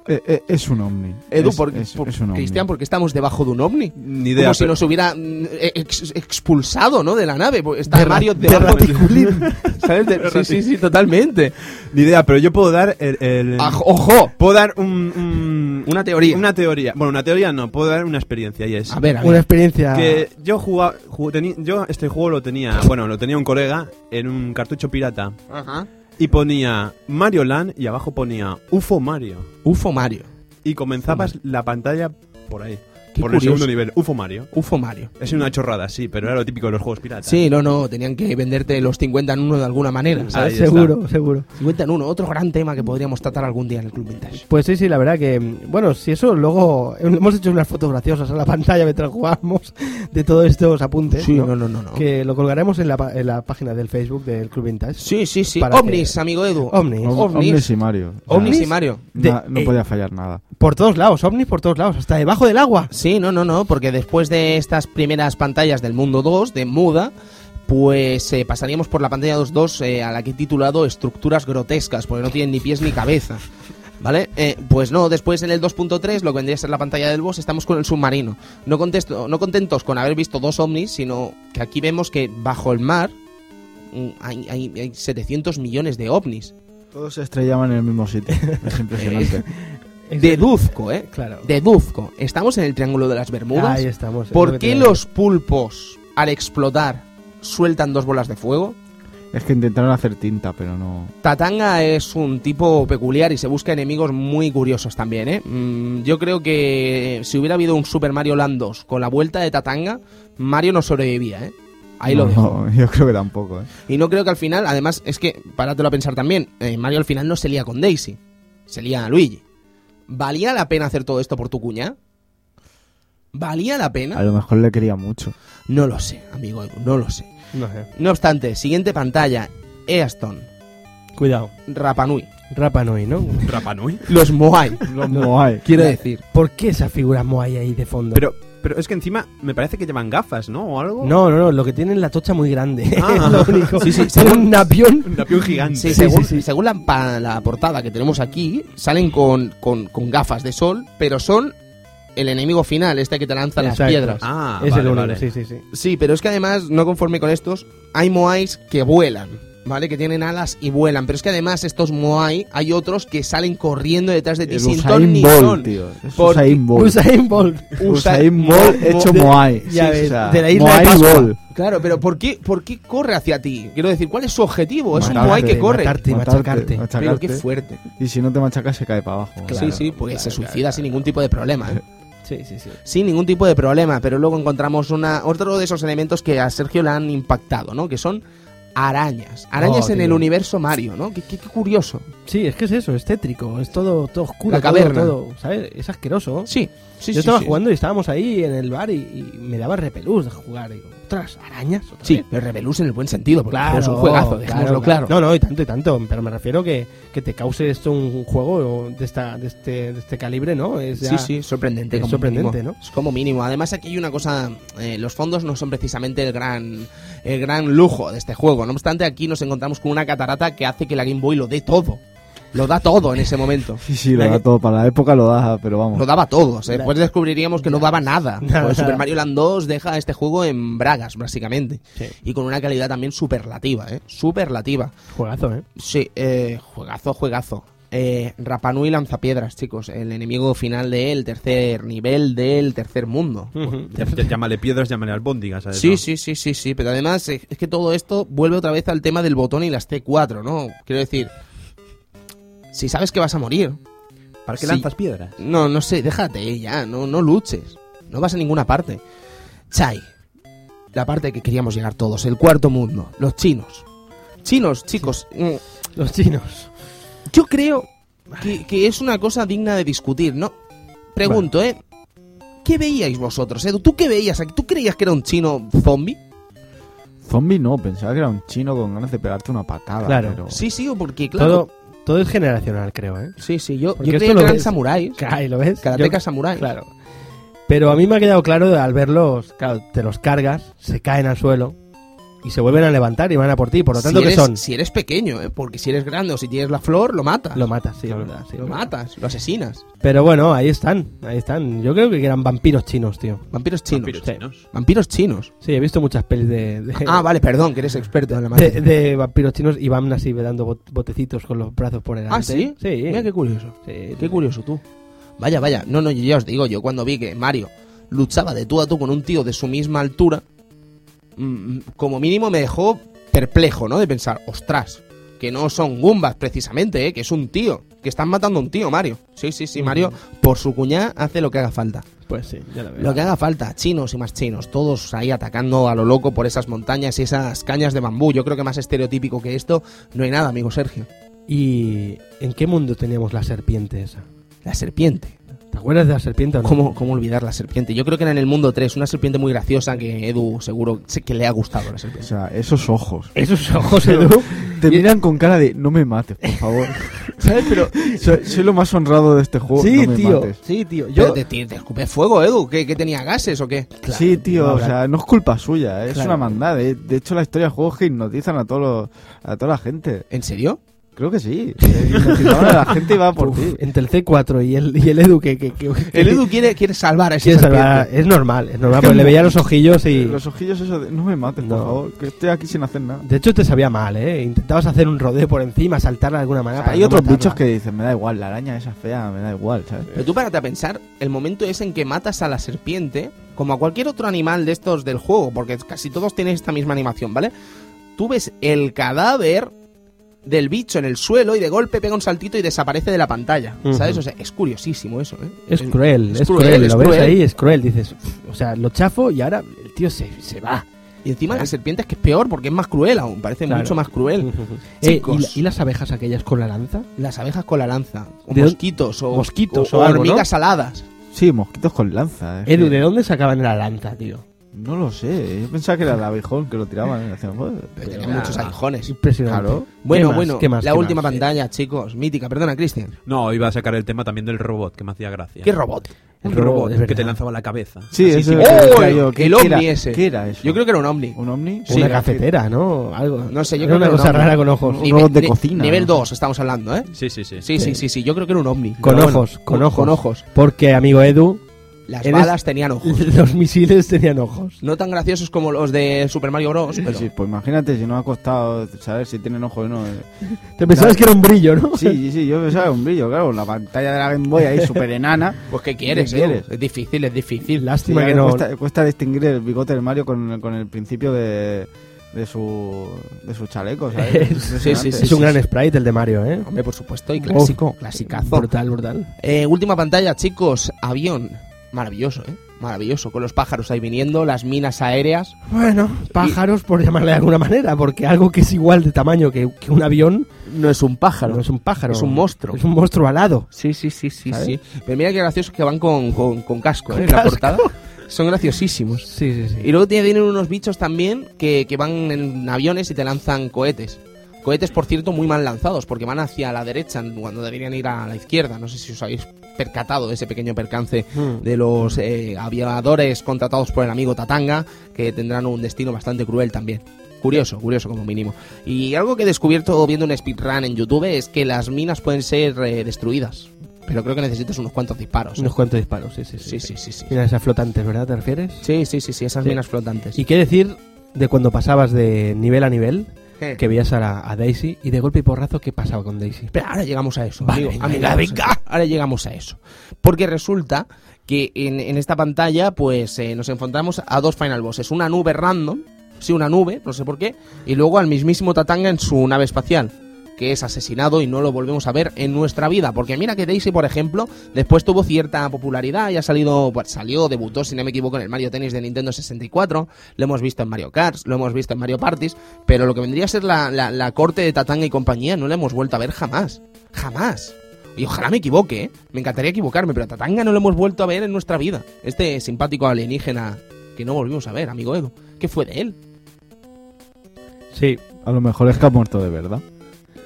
Eh, eh, es un ovni. Edu, es, por, es- por- es un ovni. Cristian, porque estamos debajo de un ovni. Ni idea. Como si nos hubiera mm, ex- expulsado, ¿no? De la nave. Está De Mario de raticulín. ¿Sabes? De- sí, sí, sí, totalmente. Ni idea, pero yo puedo dar el... el- Aj- ¡Ojo! Puedo dar un, un- Una teoría. Una teoría. Bueno, una teoría no, puedo dar una experiencia y es... A ver, a Una experiencia. Que yo jugaba, yo este juego lo tenía, bueno, lo tenía un colega en un cartucho pirata Ajá. Y ponía Mario Land y abajo ponía UFO Mario. UFO Mario. y comenzabas la pantalla por ahí, Qué por el segundo nivel, UFO Mario. UFO Mario. Es una chorrada, sí, pero era lo típico de los juegos piratas. Sí, no, no, tenían que venderte los 50 en uno de alguna manera, ¿sabes? Ahí está. seguro, seguro. 50 en uno, otro gran tema que podríamos tratar algún día en el Club Vintage. Pues sí, sí, la verdad que, bueno, si eso luego hemos hecho unas fotos graciosas en la pantalla mientras jugamos de todos estos apuntes, Sí, ¿no? no, no, no. no. que lo colgaremos en la, pa- en la página del Facebook del Club Vintage. Sí, sí, sí. Para Ovnis, amigo Edu. Ovnis. Om- ovnis. ovnis y Mario. Ovnis Ya, y Mario. De- na- no eh, podía fallar nada. Por todos lados, ovnis por todos lados, hasta debajo del agua. Sí, no, no, no, porque después de estas primeras pantallas del mundo 2, de Muda, pues eh, pasaríamos por la pantalla 2.2 eh, a la que he titulado Estructuras grotescas, porque no tienen ni pies ni cabeza. ¿Vale? Eh, pues no, después en el 2.3, lo que vendría a ser la pantalla del boss, estamos con el submarino. No, contesto, no contentos con haber visto dos ovnis, sino que aquí vemos que bajo el mar mm, hay, hay- hay 700 millones de ovnis. Todos se estrellaban en el mismo sitio. Es impresionante. Deduzco, ¿eh? Claro. Deduzco. Estamos en el Triángulo de las Bermudas. Ahí estamos. es ¿Por qué los pulpos, al explotar, sueltan dos bolas de fuego? es que intentaron hacer tinta, pero no. Tatanga es un tipo peculiar y se busca enemigos muy curiosos también, ¿eh? Mm, yo creo que si hubiera habido un Super Mario Land 2 con la vuelta de Tatanga, Mario no sobrevivía, ¿eh? Ahí lo dejo. no, yo creo que tampoco, ¿eh? Y no creo que al final, además, es que, páratelo a pensar también, eh, Mario al final no se lía con Daisy, se lía a Luigi. ¿Valía la pena hacer todo esto por tu cuña? ¿Valía la A pena? lo mejor le quería mucho. No lo sé, amigo Edu, no lo sé. No sé. No obstante, siguiente pantalla, Easton, Cuidado. Rapanui, Rapa Nui, ¿no? Rapanui. los Moai, Los Moai. quiero decir. ¿Por qué esa figura Moai ahí de fondo? Pero, pero es que encima me parece que llevan gafas, ¿no? O algo. No, no, no, lo que tienen es la tocha muy grande. Ah. es lo único. Sí, sí, Tienen un avión. Un avión gigante. Sí, Sí, según, sí, sí. según la, pa- la portada que tenemos aquí, salen con, con- con gafas de sol, pero son el enemigo final, este que te lanza las piedras. Ah, es vale, el único, vale. sí, sí, sí. Sí, pero es que además, no conforme con estos, hay Moais que vuelan, ¿vale? Que tienen alas y vuelan. Pero es que además estos Moai, hay otros que salen corriendo detrás de ti sin ton ni Bolt, son. tío. Es Porque- Usain Bolt. Usain Bolt. Usain Bolt hecho Moai. ya Sí, ves, o sea, de la isla de Moai Pascua. Claro, pero ¿por qué, ¿por qué corre hacia ti? Quiero decir, ¿cuál es su objetivo? Es un Moai que corre. matarte. machacarte. Pero qué fuerte. Y si no te machacas, se cae para abajo. sí, sí, porque se suicida sin ningún tipo de problema. ¿eh? Sí, sí, sí. sin ningún tipo de problema, pero luego encontramos una otro de esos elementos que a Sergio le han impactado, ¿no? Que son arañas, arañas Oh, en tío. el universo Mario, ¿no? Qué, qué- qué curioso. Sí, es que es eso, es tétrico, es todo, todo oscuro. La todo- caverna. Todo, ¿sabes? Es asqueroso. Sí, sí, Yo sí, estaba sí. jugando y estábamos ahí en el bar y, y me daba repelús de jugar. Digo, otras arañas. ¿Otra Sí, vez?". pero Rebelus en el buen sentido, porque Claro, es un juegazo, dejémoslo claro. No, no, y tanto y tanto. Pero me refiero que, que te cause esto un juego de, esta, de, este, de este calibre, ¿no? Es Sí, sí, sorprendente. es como sorprendente, mínimo. ¿no? Es como mínimo. Además, aquí hay una cosa: eh, los fondos no son precisamente el gran, el gran lujo de este juego. No obstante, aquí nos encontramos con una catarata que hace que la Game Boy lo dé todo. Lo da todo en ese momento. Sí, sí, lo da que- todo. Para la época lo da, pero vamos. Lo daba todo. O sea, La- después descubriríamos que no daba nada. Nada. Porque Super Mario Land 2 deja este juego en bragas, básicamente. Sí. Y con una calidad también superlativa, ¿eh? Superlativa. Juegazo, ¿eh? Sí, eh, juegazo, juegazo. Eh, Rapanui lanzapiedras, chicos. El enemigo final del tercer nivel del tercer mundo. Ya- ya- Llámale piedras, llámale albóndigas. ¿sabes? Sí, ¿no? sí, sí, sí, sí. Pero además es que todo esto vuelve otra vez al tema del botón y las T4, ¿no? Quiero decir, si sabes que vas a morir, ¿Para qué lanzas piedras? No, no sé, déjate ya, no, no luches. No vas a ninguna parte. Chai, la parte que queríamos llegar todos, el cuarto mundo, los chinos. Chinos, chicos, mm, Los chinos. yo creo que, que es una cosa digna de discutir, ¿no? Pregunto, ¿eh? ¿Qué veíais vosotros, Edu? ¿Tú qué veías? aquí? ¿Tú creías que era un chino zombie? Zombie no, pensaba que era un chino con ganas de pegarte una patada. Claro. pero- Sí, sí, o porque, claro... Todo, todo es generacional, creo, ¿eh? Sí, sí, yo, Porque yo creía lo que eran samuráis. Ahí lo ves. Karateka samuráis. Claro. Pero a mí me ha quedado claro al verlos, claro, te los cargas, se caen al suelo, y se vuelven a levantar y van a por ti. Por lo tanto, si que eres, son? Si eres pequeño, ¿eh? porque si eres grande o si tienes la flor, lo matas. Lo matas, sí, Claro. verdad. sí, Lo verdad. matas, lo asesinas. Pero bueno, ahí están, ahí están. Yo creo que eran vampiros chinos, tío. Vampiros chinos. Vampiros Sí. chinos. Vampiros chinos. Sí, he visto muchas pelis de, de, Ah, vale, perdón, que eres experto en la de, materia. de vampiros chinos y van así dando bot- botecitos con los brazos por delante. Ah, ¿sí? Sí. Mira qué curioso. Sí, Qué curioso tú. Vaya, vaya. No, no, yo ya os digo, yo cuando vi que Mario luchaba de tú a tú con un tío de su misma altura, como mínimo me dejó perplejo, ¿no? De pensar, ostras, que no son Goombas precisamente, ¿eh? Que es un tío. Que están matando a un tío, Mario. Sí, sí, sí, Mario, por su cuñá hace lo que haga falta. Pues sí, ya lo veo. Lo que haga falta, chinos y más chinos, todos ahí atacando a lo loco por esas montañas y esas cañas de bambú. Yo creo que más estereotípico que esto no hay nada, amigo Sergio. ¿Y en qué mundo teníamos la serpiente esa? La serpiente. ¿Te acuerdas de la serpiente o no? ¿Cómo, ¿Cómo olvidar la serpiente? Yo creo que era en el mundo 3, una serpiente muy graciosa que Edu seguro sé que le ha gustado la O serpiente. sea, esos ojos. Esos ojos, Edu. Te miran con cara de no me mates, por favor. ¿Sabes? Pero soy, soy lo más honrado de este juego. Sí, no me tío. mates. Sí, tío. Yo... ¿Te, te, te escupe fuego, Edu? ¿Qué, qué tenía gases o qué? sí, tío, no o sea, no es culpa suya, es Claro. una maldad. eh. De hecho, la historia de juegos que hipnotizan a, todos los- a toda la gente. ¿En serio? Creo que sí. Eh, la gente va por Uf, ti. entre el C4 y el, y el Edu que... que, que- El Edu quiere, quiere salvar a esa quiere salvar- Es normal, es normal, Es que porque le veía los ojillos y... Los ojillos eso de no me mates, por No. favor, que estoy aquí sin hacer nada. De hecho te sabía mal, ¿eh? Intentabas hacer un rodeo por encima, saltar de alguna O manera sea, para hay no otros matarla. bichos que dicen, me da igual, la araña esa fea, me da igual, ¿sabes? Pero tú párate a pensar, el momento es en que matas a la serpiente, como a cualquier otro animal de estos del juego, porque casi todos tienen esta misma animación, ¿vale? Tú ves el cadáver del bicho en el suelo y de golpe pega un saltito y desaparece de la pantalla, ¿sabes? Ujú. O sea, es curiosísimo eso, ¿eh? Es cruel, es es, cruel, cruel, es lo ves cruel. ahí, es cruel, dices, o sea, lo chafo y ahora el tío se, se va. Y encima la serpiente es que es peor porque es más cruel aún, parece Claro. mucho más cruel. Eh, Chicos. ¿y, la- y las abejas aquellas con la lanza? Las abejas con la lanza, o ¿De dónde- mosquitos, o Mosquitos o, o algo, hormigas ¿no? aladas. Sí, mosquitos con lanza. es Edu, ¿de dónde sacaban la lanza, tío? No lo sé, yo pensaba que era el abejón que lo tiraban y hacían... "Joder". Tenía Pero- muchos aguijones. Impresionante. Claro. Bueno, ¿Qué más? bueno, ¿Qué más? la ¿Qué última más? pantalla, chicos, mítica, perdona, Cristian. No, iba a sacar el tema también del robot, que me hacía gracia. ¿Qué robot? El robot, robot es que verdad. te lanzaba la cabeza. Sí, Así, eso sin- es lo que ¡Oh! decía yo, ¿qué- el qué ovni era- ese. ¿Qué era eso? Yo creo que era un ovni. ¿Un ovni? Sí, una era- cafetera, ¿no? Algo. No sé, yo Era creo que una era un cosa ovni. rara con ojos. Un robot de cocina, Nivel ¿no? 2 estamos hablando, ¿eh? Sí, sí, sí. Sí, sí, sí, sí, yo creo que era un ovni. Con Pero bueno, ojos, con- ojos. Con ojos. Porque, amigo Edu, Las Eres- balas tenían ojos. los misiles tenían ojos. No tan graciosos como los de Super Mario Bros. Sí, pero sí, pues imagínate si no ha costado saber si tienen ojos o no. eh. Te pensabas que era un brillo, ¿no? Sí, sí, sí, yo pensaba un brillo, claro, la pantalla de la Game Boy ahí súper enana. Pues ¿qué quieres, ¿Qué Edu? quieres? Es difícil, es difícil. Lástima Sí, que no. Cuesta, cuesta distinguir el bigote de Mario con, con el principio de, de su de su chaleco, ¿sabes? Sí, sí, sí, Impresionante. es un gran sprite el de Mario, ¿eh? Hombre, por supuesto, y clásico, clasicazo. Brutal, brutal. Eh, última pantalla, chicos. Avión. Maravilloso, ¿eh? Maravilloso. Con los pájaros ahí viniendo, las minas aéreas. Bueno, pájaros por llamarle de alguna manera, porque algo que es igual de tamaño que, que un avión No es un pájaro. no es un pájaro. Es un monstruo. Es un monstruo alado. Sí, sí, sí, sí, ¿Sabes? sí. Pero mira qué graciosos que van con, con, con casco, Con ¿eh? En la casco. portada. Son graciosísimos. Sí, sí, sí. Y luego tienen unos bichos también que, que van en aviones y te lanzan cohetes. Cohetes, por cierto, muy mal lanzados, porque van hacia la derecha cuando deberían ir a la izquierda. No sé si os habéis percatado de ese pequeño percance Mm. de los eh, aviadores contratados por el amigo Tatanga, que tendrán un destino bastante cruel también. Curioso, curioso como mínimo. Y algo que he descubierto viendo un speedrun en YouTube es que las minas pueden ser eh, destruidas. Pero creo que necesitas unos cuantos disparos. ¿eh? Unos cuantos disparos, sí, sí, sí. Sí, sí, sí, sí. Mira esas flotantes, ¿verdad? ¿Te refieres? Sí, sí, sí, sí, esas minas flotantes. ¿Y qué decir de cuando pasabas de nivel a nivel, ¿Qué? que veías a, la- a Daisy y de golpe y porrazo qué pasaba con Daisy? Pero ahora llegamos a eso, Vale, amigo. venga, amigo. Ahora llegamos a eso. Porque resulta que en, en esta pantalla, pues eh, nos enfrentamos a dos final bosses. Una nube random, sí, una nube, no sé por qué, y luego al mismísimo Tatanga en su nave espacial, que es asesinado y no lo volvemos a ver en nuestra vida. Porque mira que Daisy, por ejemplo, después tuvo cierta popularidad y ha salido, pues, salió, debutó, si no me equivoco, en el Mario Tennis de Nintendo 64. Lo hemos visto en Mario Kart, lo hemos visto en Mario Parties, pero lo que vendría a ser la, la- corte de Tatanga y compañía no la hemos vuelto a ver jamás. Jamás. Y ojalá me equivoque, ¿eh? Me encantaría equivocarme, pero a Tatanga no lo hemos vuelto a ver en nuestra vida. Este simpático alienígena que no volvimos a ver, amigo Edu. ¿Qué fue de él? Sí, A lo mejor es que ha muerto de verdad.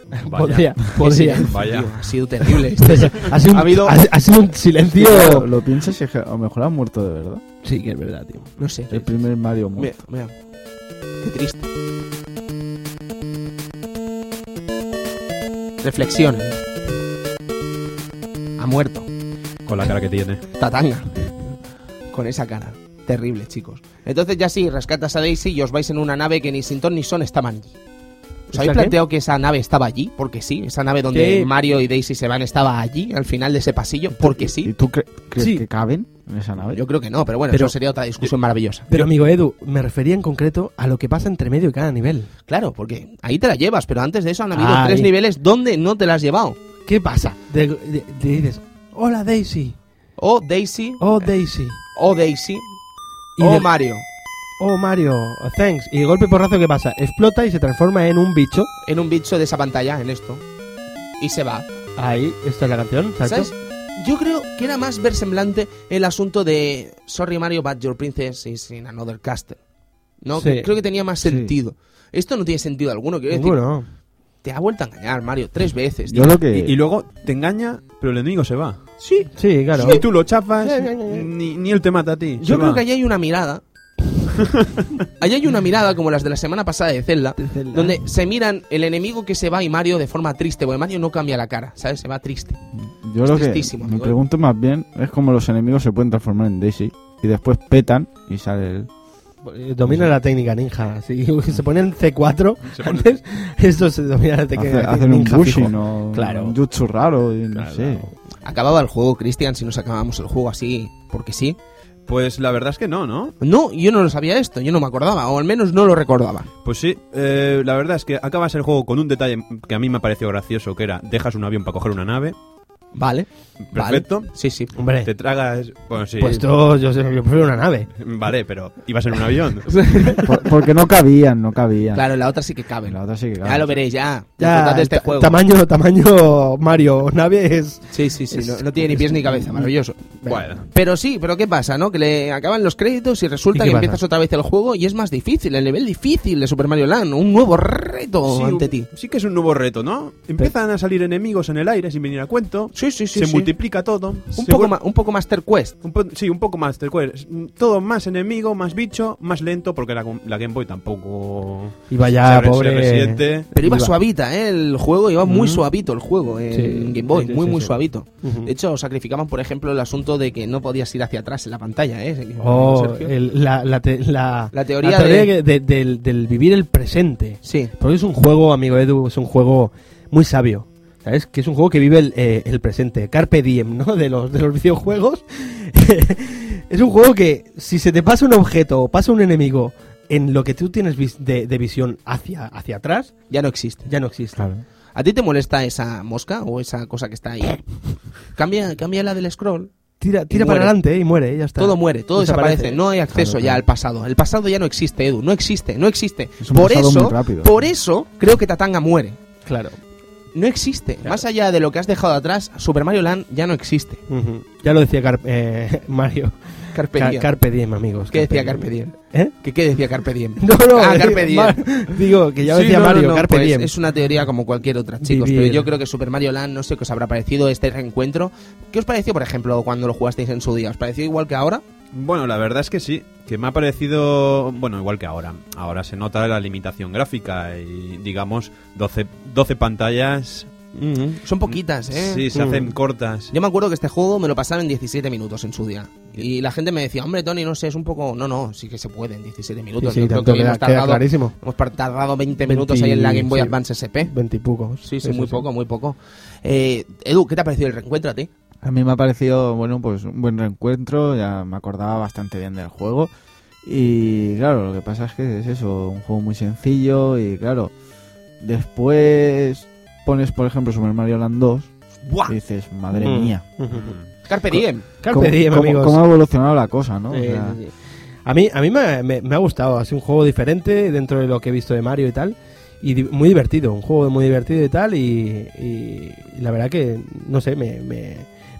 Vaya. podría, podría. silencio, Vaya. tío, Ha sido terrible. Este- Ha sido, un, Ha habido- ha- ha sido un silencio. Lo, lo piensas y a lo mejor ha muerto de verdad. Sí, que es verdad, tío. No sé. El primer Mario Mira, muerto. mira. Qué triste. Reflexión. Ha muerto. Con la cara que tiene. Tatanga. Con esa cara. Terrible, chicos. Entonces ya sí, rescatas a Daisy y os vais en una nave que ni sin ton ni son estaban allí. ¿Os habéis planteado que esa nave estaba allí? Porque sí, esa nave donde. Mario y Daisy se van estaba allí, al final de ese pasillo. Porque ¿Y sí. tú cre- crees Sí. que caben en esa nave? Yo creo que no, pero bueno, Pero- eso sería otra discusión maravillosa. Pero amigo Edu, me refería en concreto a lo que pasa entre medio de cada nivel. Claro, porque ahí te la llevas, pero antes de eso han habido tres niveles donde no te la has llevado. ¿Qué pasa? De- de- te dices, hola Daisy, O Daisy, oh Daisy, o Daisy, Y o de- Mario. Oh Mario, thanks. Y de golpe porrazo, ¿qué pasa? Explota y se transforma en un bicho. En un bicho de esa pantalla, en esto. Y se va. Ahí, esta es la canción, exacto. ¿Sabes? Yo creo que era más versemblante el asunto de Sorry Mario, but your princess is in another castle. ¿No? Sí. Creo que tenía más Sí. sentido. Esto no tiene sentido alguno, quiero decir. Ninguno. Te ha vuelto a engañar, Mario, tres veces. Yo lo que... Y, y luego te engaña, pero el enemigo se va. Sí. Sí, claro. Ni tú lo ya. ni, ni él te mata a ti. Yo creo va. que allí hay una mirada. allí hay una mirada como las de la semana pasada de Zelda, De Zelda. donde se miran el enemigo que se va y Mario de forma triste, porque Mario no cambia la cara, ¿sabes? Se va triste. Yo Es lo que me amigo. pregunto más bien es como los enemigos se pueden transformar en Daisy y después petan y sale él. Eh, Domina la técnica ninja. Si se ponen C4 Se pone- antes, esto se domina la técnica Hace- hacen un. ¿no? Claro. Un jutsu raro y no Claro. sé. Acababa el juego, Cristian, si nos acabamos el juego así, porque sí. Pues la verdad es que no, ¿no? No, yo no lo sabía esto, yo no me acordaba, o al menos no lo recordaba. Pues sí, eh, la verdad es que acabas el juego con un detalle que a mí me pareció gracioso, que era, dejas un avión para coger una nave, Vale. Perfecto, Vale. Sí, sí. Hombre, te tragas... Bueno, sí, pues esto, yo, sé, yo prefiero una nave. vale, pero ibas en un avión. Por- porque no cabían, no cabían. Claro, en la otra sí que cabe. La otra sí que Ya caben. lo veréis, ya. Ya, Disfrutad de este ta- juego. Tamaño, tamaño Mario, nave es... Sí, sí, sí. es- No, no tiene ni pies ni cabeza, maravilloso. Bueno, Pero sí, pero ¿qué pasa, no? Que le acaban los créditos y resulta ¿Y qué que pasa? empiezas otra vez el juego y es más difícil, el nivel difícil de Super Mario Land. Un nuevo reto sí, ante ti. sí que es un nuevo reto, ¿no? Empiezan a salir enemigos en el aire sin venir a cuento, Sí, sí, sí. se sí. Multiplica todo. Un se poco, más, un poco Master Quest. un po- sí, un poco más, te acuerdas. Todo más enemigo, más bicho, más lento, porque la, la Game Boy tampoco Iba ya, pobre... Pero iba Iba. suavita, ¿eh? El juego iba muy Ujú. suavito, el juego en Sí, Game Boy. sí, muy, sí, muy sí. suavito. De hecho, sacrificaban, por ejemplo, el asunto de que no podías ir hacia atrás en la pantalla, ¿eh? Oh, Sergio. el- la, la, te- la, La teoría la teoría de- que- de- del, del vivir el presente. Sí. Porque es un juego, amigo Edu, es un juego muy sabio. ¿Sabes? Que es un juego que vive el, eh, el presente. Carpe diem, ¿no? De los, de los videojuegos. es un juego que si se te pasa un objeto o pasa un enemigo en lo que tú tienes vis- de, de visión hacia, hacia atrás, Ya no existe. ya no existe. Claro. ¿A ti te molesta esa mosca o esa cosa que está ahí? Cambia, cambia la del scroll. Tira, tira para adelante ¿eh? y muere, y ya está. Todo muere, todo Desaparece. desaparece. No hay acceso Claro, ya claro. al pasado. El pasado ya no existe, Edu. No existe, no existe. Es un Por eso, muy rápido. por eso creo que Tatanga muere. Claro. No existe. Más allá de lo que has dejado atrás, Super Mario Land ya no existe. Ya lo decía Car- eh, Mario. Carpe Ca- diem. Carpe diem, amigos. ¿Qué decía Carpe diem? ¿Eh? ¿Qué, qué decía Carpe diem? No, no, Ah, eh, Carpe diem. Mar- digo, que ya lo Sí, decía no, no, Mario, no, Carpe pues diem. Es una teoría como cualquier otra, chicos. Vivir. Pero yo creo que Super Mario Land, no sé qué os habrá parecido este reencuentro. ¿Qué os pareció, por ejemplo, cuando lo jugasteis en su día? ¿Os pareció igual que ahora? Bueno, la verdad es que sí, que me ha parecido, bueno, igual que ahora. Ahora se nota la limitación gráfica y, digamos, 12, 12 pantallas. Son poquitas, ¿eh? Sí, se Mm. hacen cortas. Yo me acuerdo que este juego me lo pasaron en 17 minutos en su día. Y la gente me decía, hombre, Tony, no sé, es un poco... No, no, sí que se puede en 17 Sí, minutos. sí, Yo creo tanto que queda, hemos queda tardado, clarísimo. hemos tardado 20 minutos ahí en la Game Boy sí. Advance SP. Veintipocos. Sí, sí, muy poco, muy poco. Eh, Edu, ¿qué te ha parecido el reencuentro a ti? A mí me ha parecido, bueno, pues un buen reencuentro, ya me acordaba bastante bien del juego. Y claro, lo que pasa es que es eso, un juego muy sencillo y claro, después pones, por ejemplo, Super Mario Land 2 ¡Buah! y dices, madre Mm. mía, Carpe diem. Carpe diem, ¿cómo, amigos. cómo ha evolucionado la cosa, no? O Sí, sea, sí, sí. A mí, a mí me, me- me ha gustado, ha sido un juego diferente dentro de lo que he visto de Mario y tal, y di- muy divertido, un juego muy divertido y tal, y, y- y la verdad que, no sé, me, me,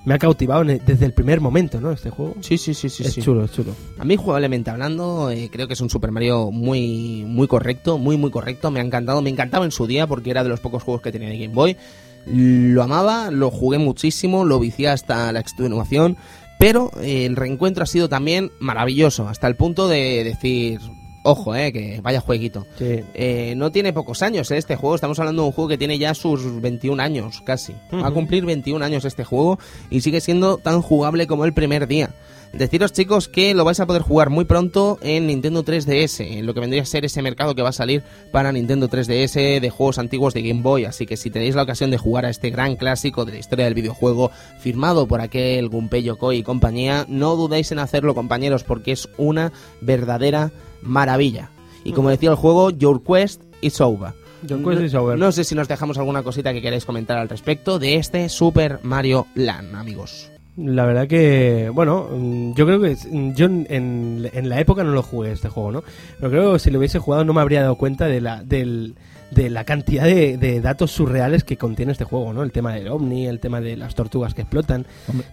me ha cautivado desde el primer momento, ¿no? Este juego. Sí, sí, sí, sí. es sí. chulo, es chulo. A mí, jugablemente hablando, eh, creo que es un Super Mario muy, muy correcto, muy, muy correcto. Me ha encantado, me encantaba en su día porque era de los pocos juegos que tenía de Game Boy. Lo amaba, lo jugué muchísimo, lo vicié hasta la extenuación, pero eh, el reencuentro ha sido también maravilloso, hasta el punto de decir, Ojo, eh, que vaya jueguito. Sí. Eh, no tiene pocos años eh, este juego, estamos hablando de un juego que tiene ya sus 21 años casi. Va a cumplir 21 años este juego y sigue siendo tan jugable como el primer día. Deciros chicos que lo vais a poder jugar muy pronto en Nintendo 3DS, en lo que vendría a ser ese mercado que va a salir para Nintendo 3DS de juegos antiguos de Game Boy. Así que si tenéis la ocasión de jugar a este gran clásico de la historia del videojuego, firmado por aquel Gunpei Yokoi y compañía, no dudéis en hacerlo compañeros porque es una verdadera maravilla. Y como decía el juego, Your Quest is over. Your quest is over. No sé si nos dejamos alguna cosita que queráis comentar al respecto de este Super Mario Land, amigos. La verdad que, bueno, mm, yo creo que mm, yo en, en- en la época no lo jugué este juego, ¿no? Pero creo que si lo hubiese jugado no me habría dado cuenta de la, del, de la cantidad de, de datos surreales que contiene este juego, ¿no? El tema del ovni, el tema de las tortugas que explotan,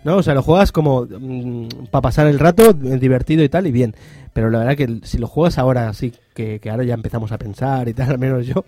¿no? O sea, lo juegas como para pasar el rato, eh, divertido y tal, y bien. Pero la verdad que si lo juegas ahora, así que, que ahora ya empezamos a pensar y tal, al menos yo,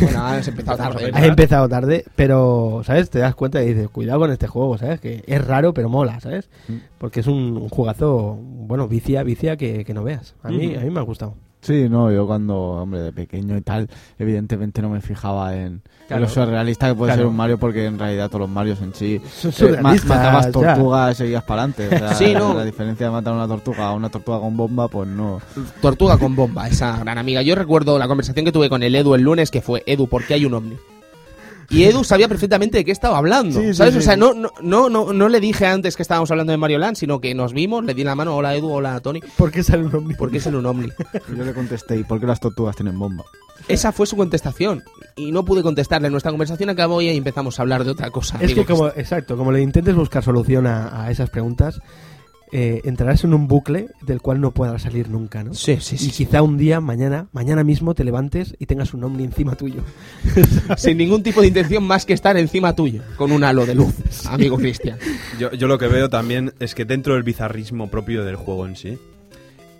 Bueno, has empezado tarde. Has empezado tarde, pero, ¿sabes? Te das cuenta y dices, cuidado con este juego, ¿sabes? Que es raro, pero mola, ¿sabes? Mm. Porque es un, un jugazo, bueno, vicia, vicia que, que no veas. A mí, a mí me ha gustado. Sí, no, yo cuando, hombre, de pequeño y tal, evidentemente no me fijaba en, en Claro. lo surrealista que puede Claro. ser un Mario, porque en realidad todos los Marios en sí eh, matabas tortugas y seguías para adelante. O sea, Sí, no. La diferencia de matar una tortuga a una tortuga con bomba, pues no. Tortuga con bomba, esa gran amiga. Yo recuerdo la conversación que tuve con el Edu el lunes, que fue, Edu, ¿por qué hay un ovni? Y Edu sabía perfectamente de qué estaba hablando, Sí, ¿sabes? sí, o sea, no, no, no, no, no le dije antes que estábamos hablando de Mario Land, sino que nos vimos, le di la mano, hola Edu, hola Tony, ¿Por qué sale un ovni? ¿por qué es en un ovni? Y yo le contesté, ¿y por qué las tortugas tienen bomba? Esa fue su contestación. Y no pude contestarle. Nuestra conversación acabó y ahí empezamos a hablar de otra cosa. Es que como, exacto, como le intentes buscar solución a, a esas preguntas, eh, entrarás en un bucle del cual no podrás salir nunca, ¿no? Sí, sí, Y sí. sí. quizá un día, mañana, mañana mismo te levantes y tengas un ovni encima tuyo. Sin ningún tipo de intención más que estar encima tuyo, con un halo de luz, amigo Cristian. Yo, yo lo que veo también es que dentro del bizarrismo propio del juego en sí,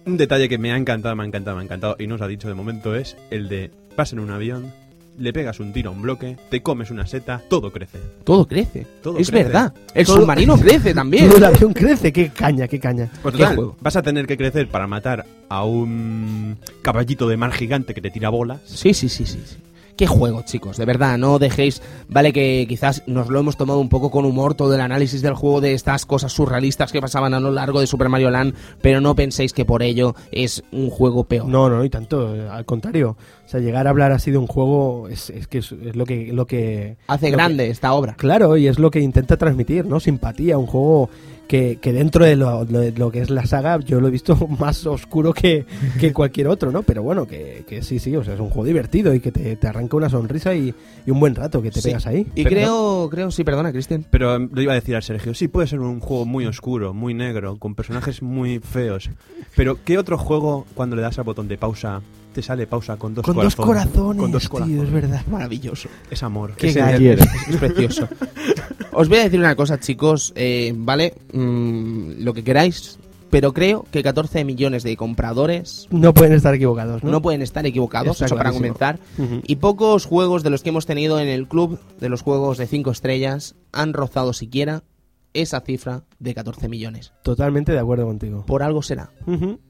un detalle que me ha encantado, me ha encantado, me ha encantado y no os ha dicho de momento es el de vas en un avión, le pegas un tiro a un bloque, te comes una seta, todo crece. Todo crece. Todo es crece. verdad. El Todo- submarino crece también. El avión crece, qué caña, qué caña. Pues ¿Qué total, juego? vas a tener que crecer para matar a un caballito de mar gigante que te tira bolas. Sí, sí, sí, sí. sí. Qué juego, chicos, de verdad, no dejéis, vale que quizás nos lo hemos tomado un poco con humor todo el análisis del juego de estas cosas surrealistas que pasaban a lo largo de Super Mario Land, pero no penséis que por ello es un juego peor. No, no, y tanto, eh, al contrario. O sea, llegar a hablar así de un juego es, es que es, es lo que lo que Hace lo grande esta obra. Claro, y es lo que intenta transmitir, ¿no? Simpatía, un juego que, que dentro de lo, lo- que es la saga yo lo he visto más oscuro que, que cualquier otro, ¿no? Pero bueno, que, que sí, sí, o sea, es un juego divertido y que te, te arranca una sonrisa y, y un buen rato que te Sí. pegas ahí. Y Pero- creo, creo, sí, perdona, Cristian. Pero em, lo iba a decir al Sergio, sí, puede ser un juego muy oscuro, muy negro, con personajes muy feos. Pero ¿qué otro juego cuando le das al botón de pausa te sale pausa con dos Con dos corazones? corazones, Con dos tío, corazones. es verdad. Maravilloso. Es amor. Qué Es precioso. Os voy a decir una cosa, chicos, eh, ¿vale? Mm, lo que queráis, pero creo que 14 millones de compradores No pueden estar equivocados, ¿no? no, pueden estar equivocados, Está eso para comenzar. Y pocos juegos de los que hemos tenido en el club de los juegos de 5 estrellas han rozado siquiera esa cifra de 14 millones. Totalmente de acuerdo contigo. Por algo será. Ujú.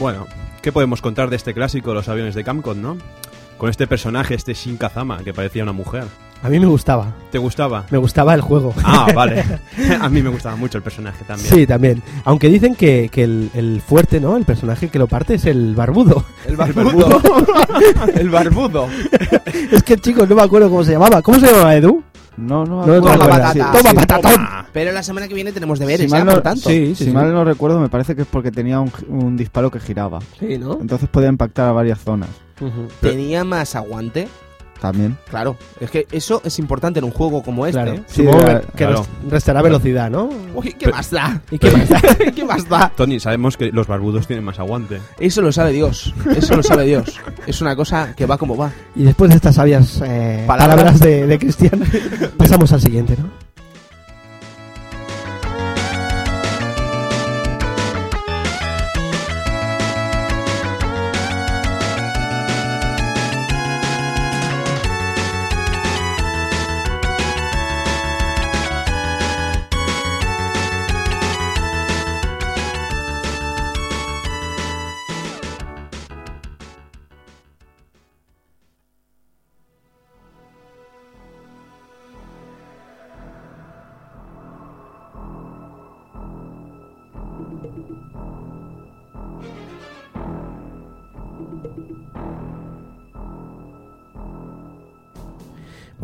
Bueno, ¿qué podemos contar de este clásico, los aviones de Camcon, no? con este personaje, este Shin Kazama, que parecía una mujer. A mí me gustaba. ¿Te gustaba? Me gustaba el juego. Ah, vale. A mí me gustaba mucho el personaje también. Sí, también. Aunque dicen que, que el, el fuerte, ¿no? El personaje que lo parte es el barbudo. El barbudo. el barbudo. es que, chicos, no me acuerdo cómo se llamaba. ¿Cómo se llamaba, Edu? No, no, No, toma patata. Sí, Sí, Toma patatón. Toma. Pero la semana que viene tenemos deberes, Si ya, no- por tanto. sí, Si sí. mal no recuerdo, me parece que es porque tenía un, un disparo que giraba. Sí, ¿no? Entonces podía impactar a varias zonas. Tenía más aguante. También. Claro, es que eso es importante en un juego como este. Claro. ¿eh? Sí, Supongo era- que, que claro. restará velocidad, ¿no? Uy, ¿qué más da? ¿Y qué más da? ¿Qué más da? Tony, sabemos que los barbudos tienen más aguante. Eso lo sabe Dios. Eso lo sabe Dios. Es una cosa que va como va. Y después de estas sabias eh, Palabras. palabras, de, de Cristian, pasamos al siguiente, ¿no?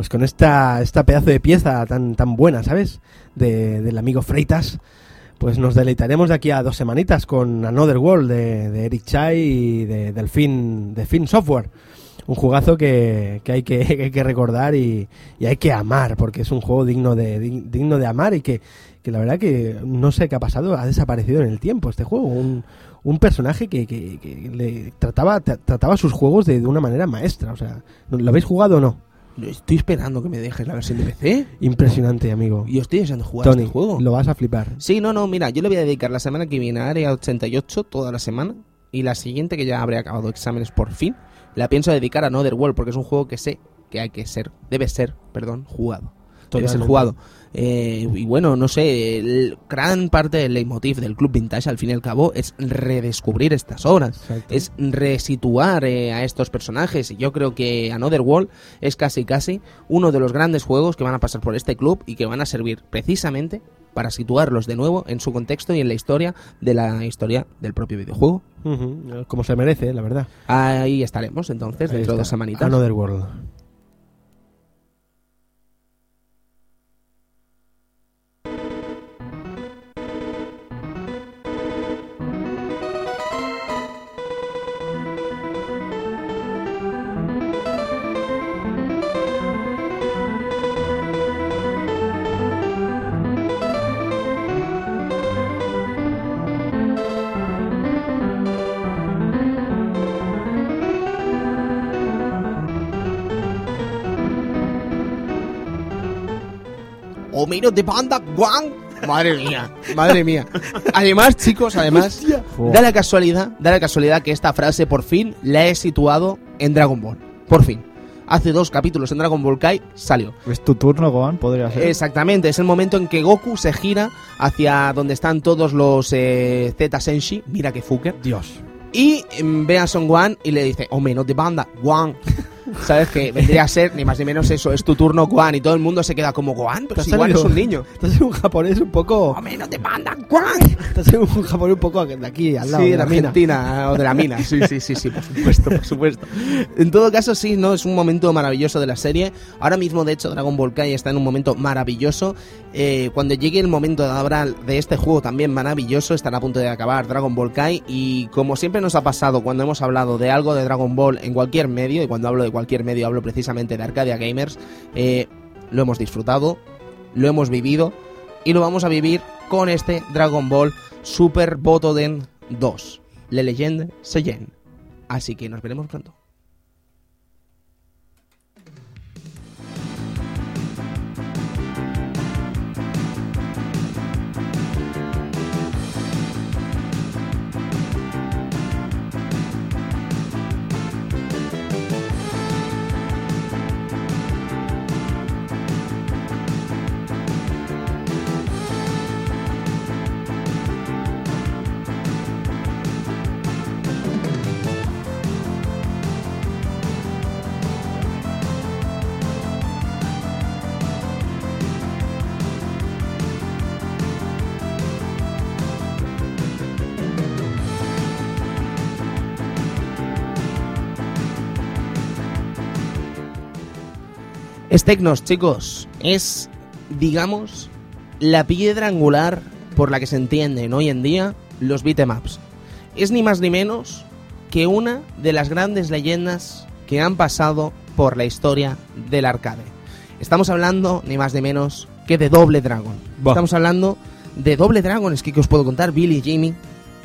Pues con esta, esta pedazo de pieza tan, tan buena, ¿sabes? De, del amigo Freitas, pues nos deleitaremos de aquí a dos semanitas con Another World de, Eric Chai y de Delfin, de Fin Software. Un jugazo que, que hay que, hay que recordar y, y hay que amar, porque es un juego digno de, dig- digno de amar y que, que la verdad que no sé qué ha pasado, ha desaparecido en el tiempo este juego. Un, un personaje que, que- le trataba, tra- trataba sus juegos de, de una manera maestra. O sea, ¿lo habéis jugado o no? Estoy esperando que me dejes la versión de PC. Impresionante, amigo. Y estoy deseando jugar Tony, este juego. lo vas a flipar. Sí, no, no, mira, yo le voy a dedicar la semana que viene a Área 88 toda la semana. Y la siguiente, que ya habré acabado exámenes por fin, la pienso dedicar a Another World, porque es un juego que sé que hay que ser, debe ser, perdón, jugado. Debe ser Totalmente. jugado. Eh, y bueno, no sé, el- gran parte del leitmotiv del Club Vintage, al fin y al cabo, es redescubrir estas obras. Exacto. Es resituar eh, a estos personajes. Y yo creo que Another World es casi casi uno de los grandes juegos que van a pasar por este club y que van a servir precisamente para situarlos de nuevo en su contexto y en la historia de la historia del propio videojuego. Como se merece, la verdad. Ahí estaremos entonces, Ahí dentro de está. dos semanitas. Another World. Homero de Panda Guang. Madre mía, madre mía. Además, chicos, además, da la casualidad, da la casualidad que esta frase por fin la he situado en Dragon Ball. Por fin. Hace dos capítulos en Dragon Ball Kai salió. ¿Es tu turno, Gohan? Podría ser. Exactamente, es el momento en que Goku se gira hacia donde están todos los eh, Z Senshi, mira que fucker, Dios. y mm, ve a Son Gohan y le dice, hombre, no te banda, Gohan. ¿Sabes? Que vendría a ser ni más ni menos eso, es tu turno Gohan y todo el mundo se queda como Gohan, pero si Gohan es un niño. Estás en un japonés un poco. Hombre, no te banda, Gohan. Estás en un japonés un poco de aquí, al lado Sí, de de la mina. Argentina o de la mina. Sí, sí, sí, sí, por supuesto, por supuesto. En todo caso, sí, no, es un momento maravilloso de la serie. Ahora mismo, de hecho, Dragon Ball Kai está en un momento maravilloso. Eh, cuando llegue el momento de hablar de este juego también maravilloso, estará a punto de acabar Dragon Ball Kai. Y como siempre nos ha pasado cuando hemos hablado de algo de Dragon Ball en cualquier medio, y cuando hablo de cualquier medio hablo precisamente de Arcadia Gamers, eh, lo hemos disfrutado, lo hemos vivido y lo vamos a vivir con este Dragon Ball Super Botoden 2, Le Legende Seyen. Así que nos veremos pronto. Es Tecnos, chicos. Es, digamos, la piedra angular por la que se entienden hoy en día los beatemaps. Es ni más ni menos que una de las grandes leyendas que han pasado por la historia del arcade. Estamos hablando ni más ni menos que de Doble Dragon. Estamos hablando de Doble Dragon, es que ¿qué os puedo contar, Billy y Jimmy,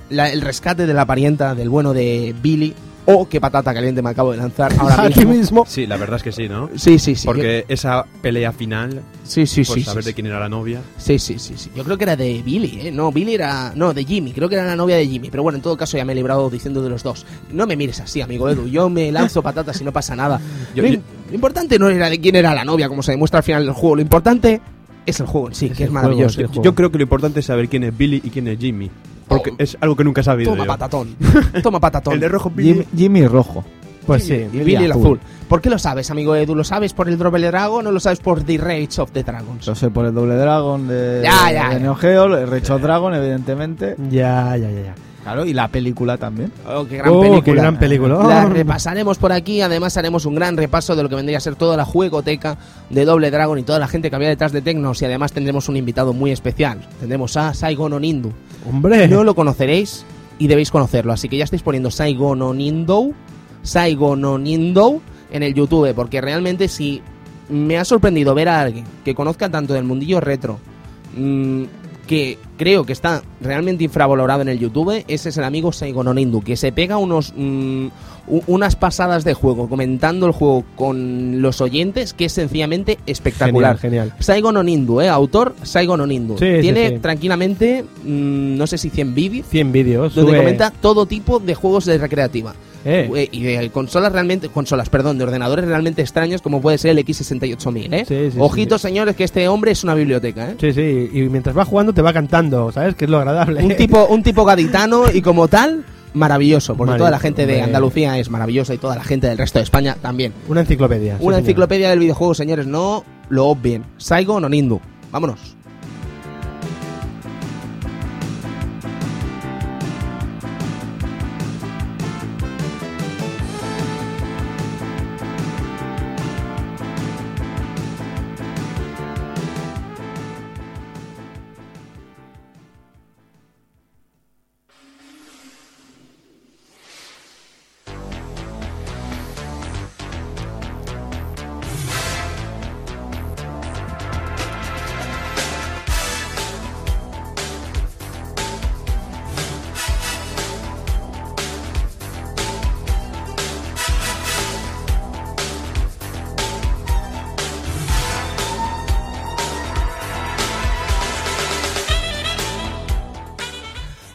la- el rescate de la parienta del bueno de Billy, o qué patata caliente me acabo de lanzar ahora mismo. mismo. Sí, la verdad es que sí, ¿no? Sí, sí, sí. Porque esa pelea final, Sí, sí, por sí. saber sí, de quién era la novia. Sí, sí, sí, sí. Yo creo que era de Billy, ¿eh? No, Billy era... No, de Jimmy. Creo que era la novia de Jimmy. Pero bueno, en todo caso ya me he librado diciendo de los dos. No me mires así, amigo Edu. Yo me lanzo patatas y no pasa nada. Yo- lo, yo- im- lo importante no era de quién era la novia, como se demuestra al final del juego. Lo importante es el juego en sí, Es que es maravilloso. juego, es. Yo creo que lo importante es saber quién es Billy y quién es Jimmy. Porque Oh. es algo que nunca he sabido Toma yo. patatón. Toma patatón. El de rojo Billy. Jimmy, Jimmy rojo. Pues sí. y Billy el azul. ¿Por qué lo sabes, amigo Edu? ¿Lo sabes por el Double Dragon o lo sabes por The Rage of the Dragons? Lo sé por el doble Dragon de, Ya, ya, de ya. Neo Geo, el Rage of Dragon, evidentemente. Ya, ya, ya, ya. Claro, y la película también. Oh, qué gran Oh, película. qué gran película. La Oh. repasaremos por aquí, además haremos un gran repaso de lo que vendría a ser toda la juegoteca de Doble Dragon y toda la gente que había detrás de Tecnos y además tendremos un invitado muy especial. Tendremos a Saigon Onindu. Hombre. No lo conoceréis y debéis conocerlo, así que ya estáis poniendo Saigon Onindu, Saigon Onindu en el YouTube, porque realmente si me ha sorprendido ver a alguien que conozca tanto del mundillo retro, mm, que creo que está realmente infravalorado en el YouTube, ese es el amigo Saigon Onindu, que se pega unos mm, u- unas pasadas de juego comentando el juego con los oyentes, que es sencillamente espectacular. Genial, genial. Saigon Onindu, ¿eh? Autor Saigon Onindu. Sí, Tiene sí. tranquilamente, mm, no sé si 100 vídeos, 100 vídeos. donde sube- comenta todo tipo de juegos de recreativa. Eh, Eh, y de consolas realmente, consolas, perdón, de ordenadores realmente extraños como puede ser el X68000, ¿eh? Sí, sí, Ojito, sí. señores, que este hombre es una biblioteca, ¿eh? Sí, sí. Y mientras va jugando te va cantando, ¿sabes? Que es lo agradable. Un tipo, un tipo gaditano y como tal, maravilloso, porque Maravilloso, toda la gente de. Andalucía es maravillosa y toda la gente del resto de España también. Una enciclopedia. sí, Una señor. enciclopedia del videojuego, señores, no lo obvien. Saigon Onindu. Vámonos.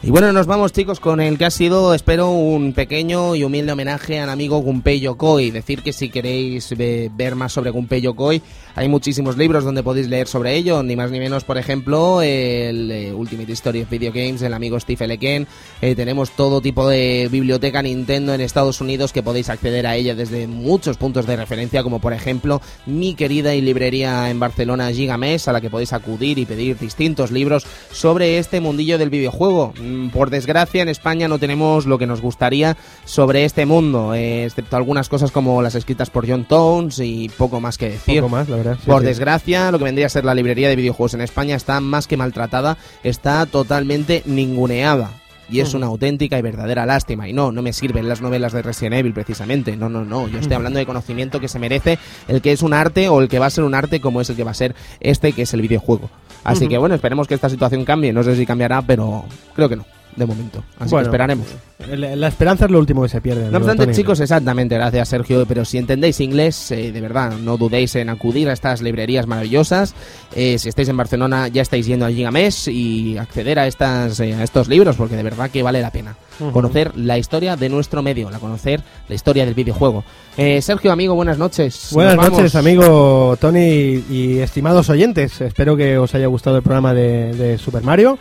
Y bueno, nos vamos chicos con el que ha sido, espero, un pequeño y humilde homenaje al amigo Gunpei Yokoi. Decir que si queréis ve- ver más sobre Gunpei Yokoi, hay muchísimos libros donde podéis leer sobre ello, ni más ni menos, por ejemplo, el eh, Ultimate History of Video Games del amigo Steve Leken. Eh, tenemos todo tipo de biblioteca Nintendo en Estados Unidos que podéis acceder a ella desde muchos puntos de referencia, como por ejemplo mi querida y librería en Barcelona Gigamesh, a la que podéis acudir y pedir distintos libros sobre este mundillo del videojuego. Mm, Por desgracia, en España no tenemos lo que nos gustaría sobre este mundo, eh, excepto algunas cosas como las escritas por John Tones y poco más que decir. Poco más, la verdad. sí, Por sí. desgracia, lo que vendría a ser la librería de videojuegos en España está más que maltratada, está totalmente ninguneada. Y es una auténtica y verdadera lástima. Y no, no me sirven las novelas de Resident Evil precisamente. No, no, no. Yo estoy hablando de conocimiento que se merece el que es un arte o el que va a ser un arte como es el que va a ser este que es el videojuego. Así que bueno, esperemos que esta situación cambie. No sé si cambiará, pero creo que no, de momento. Así Bueno, que esperaremos. La, la esperanza es lo último que se pierde. No obstante, Tony. chicos, exactamente, gracias Sergio, pero si entendéis inglés, eh, de verdad, no dudéis en acudir a estas librerías maravillosas. Eh, si estáis en Barcelona, ya estáis yendo a Gigamesh y acceder a, estas, eh, a estos libros, porque de verdad que vale la pena. Ujú. Conocer la historia de nuestro medio, la conocer la historia del videojuego. Eh, Sergio, amigo, buenas noches. Buenas noches, amigo Tony y estimados oyentes. Espero que os haya gustado el programa de, de Super Mario.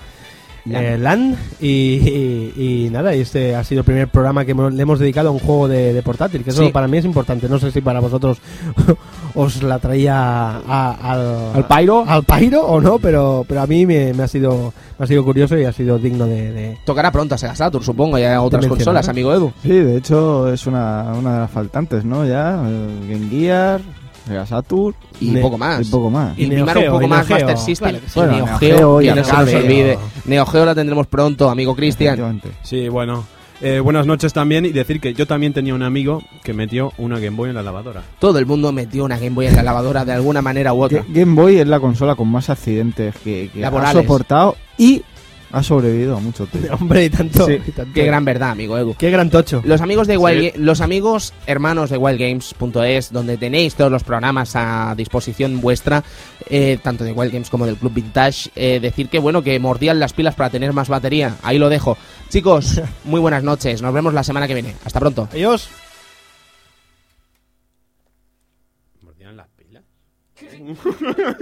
Eh, Land. Y, y- y nada, y este ha sido el primer programa que le hemos dedicado a un juego de, de portátil, que eso Sí. para mí es importante. No sé si para vosotros os la traía a- al, ¿Al Pyro? al Pyro o no, pero, pero a mí me, me ha sido, me ha sido curioso y ha sido digno de... de- Tocará pronto a Sega Saturn, supongo, y a otras consolas, amigo Edu. Sí, de hecho es una, una de las faltantes, ¿no? Ya, Game Gear, Sega Saturn y Ne- poco más. y poco más. Y, Y mimar Neo un poco y más Neo Geo. Master System. Claro que sí. Bueno, Neo Neo Geo, Geo y no se nos olvide. Neo Geo la tendremos pronto, amigo Cristian. Sí, bueno. Eh, buenas noches también y decir que yo también tenía un amigo que metió una Game Boy en la lavadora. Todo el mundo metió una Game Boy en la lavadora de alguna manera u otra. Ga- Game Boy es la consola con más accidentes que, que ha soportado y ha sobrevivido a mucho tiempo. Hombre, y tanto. Sí. y tanto. Qué gran verdad, amigo Edu. Qué gran tocho. Los amigos de Wild Sí. Los amigos hermanos de wildgames.es, donde tenéis todos los programas a disposición vuestra, eh, tanto de Wild Games como del Club Vintage, eh, decir que bueno, que mordían las pilas para tener más batería. Ahí lo dejo. Chicos, muy buenas noches. Nos vemos la semana que viene. Hasta pronto. Adiós. ¿Mordían las pilas?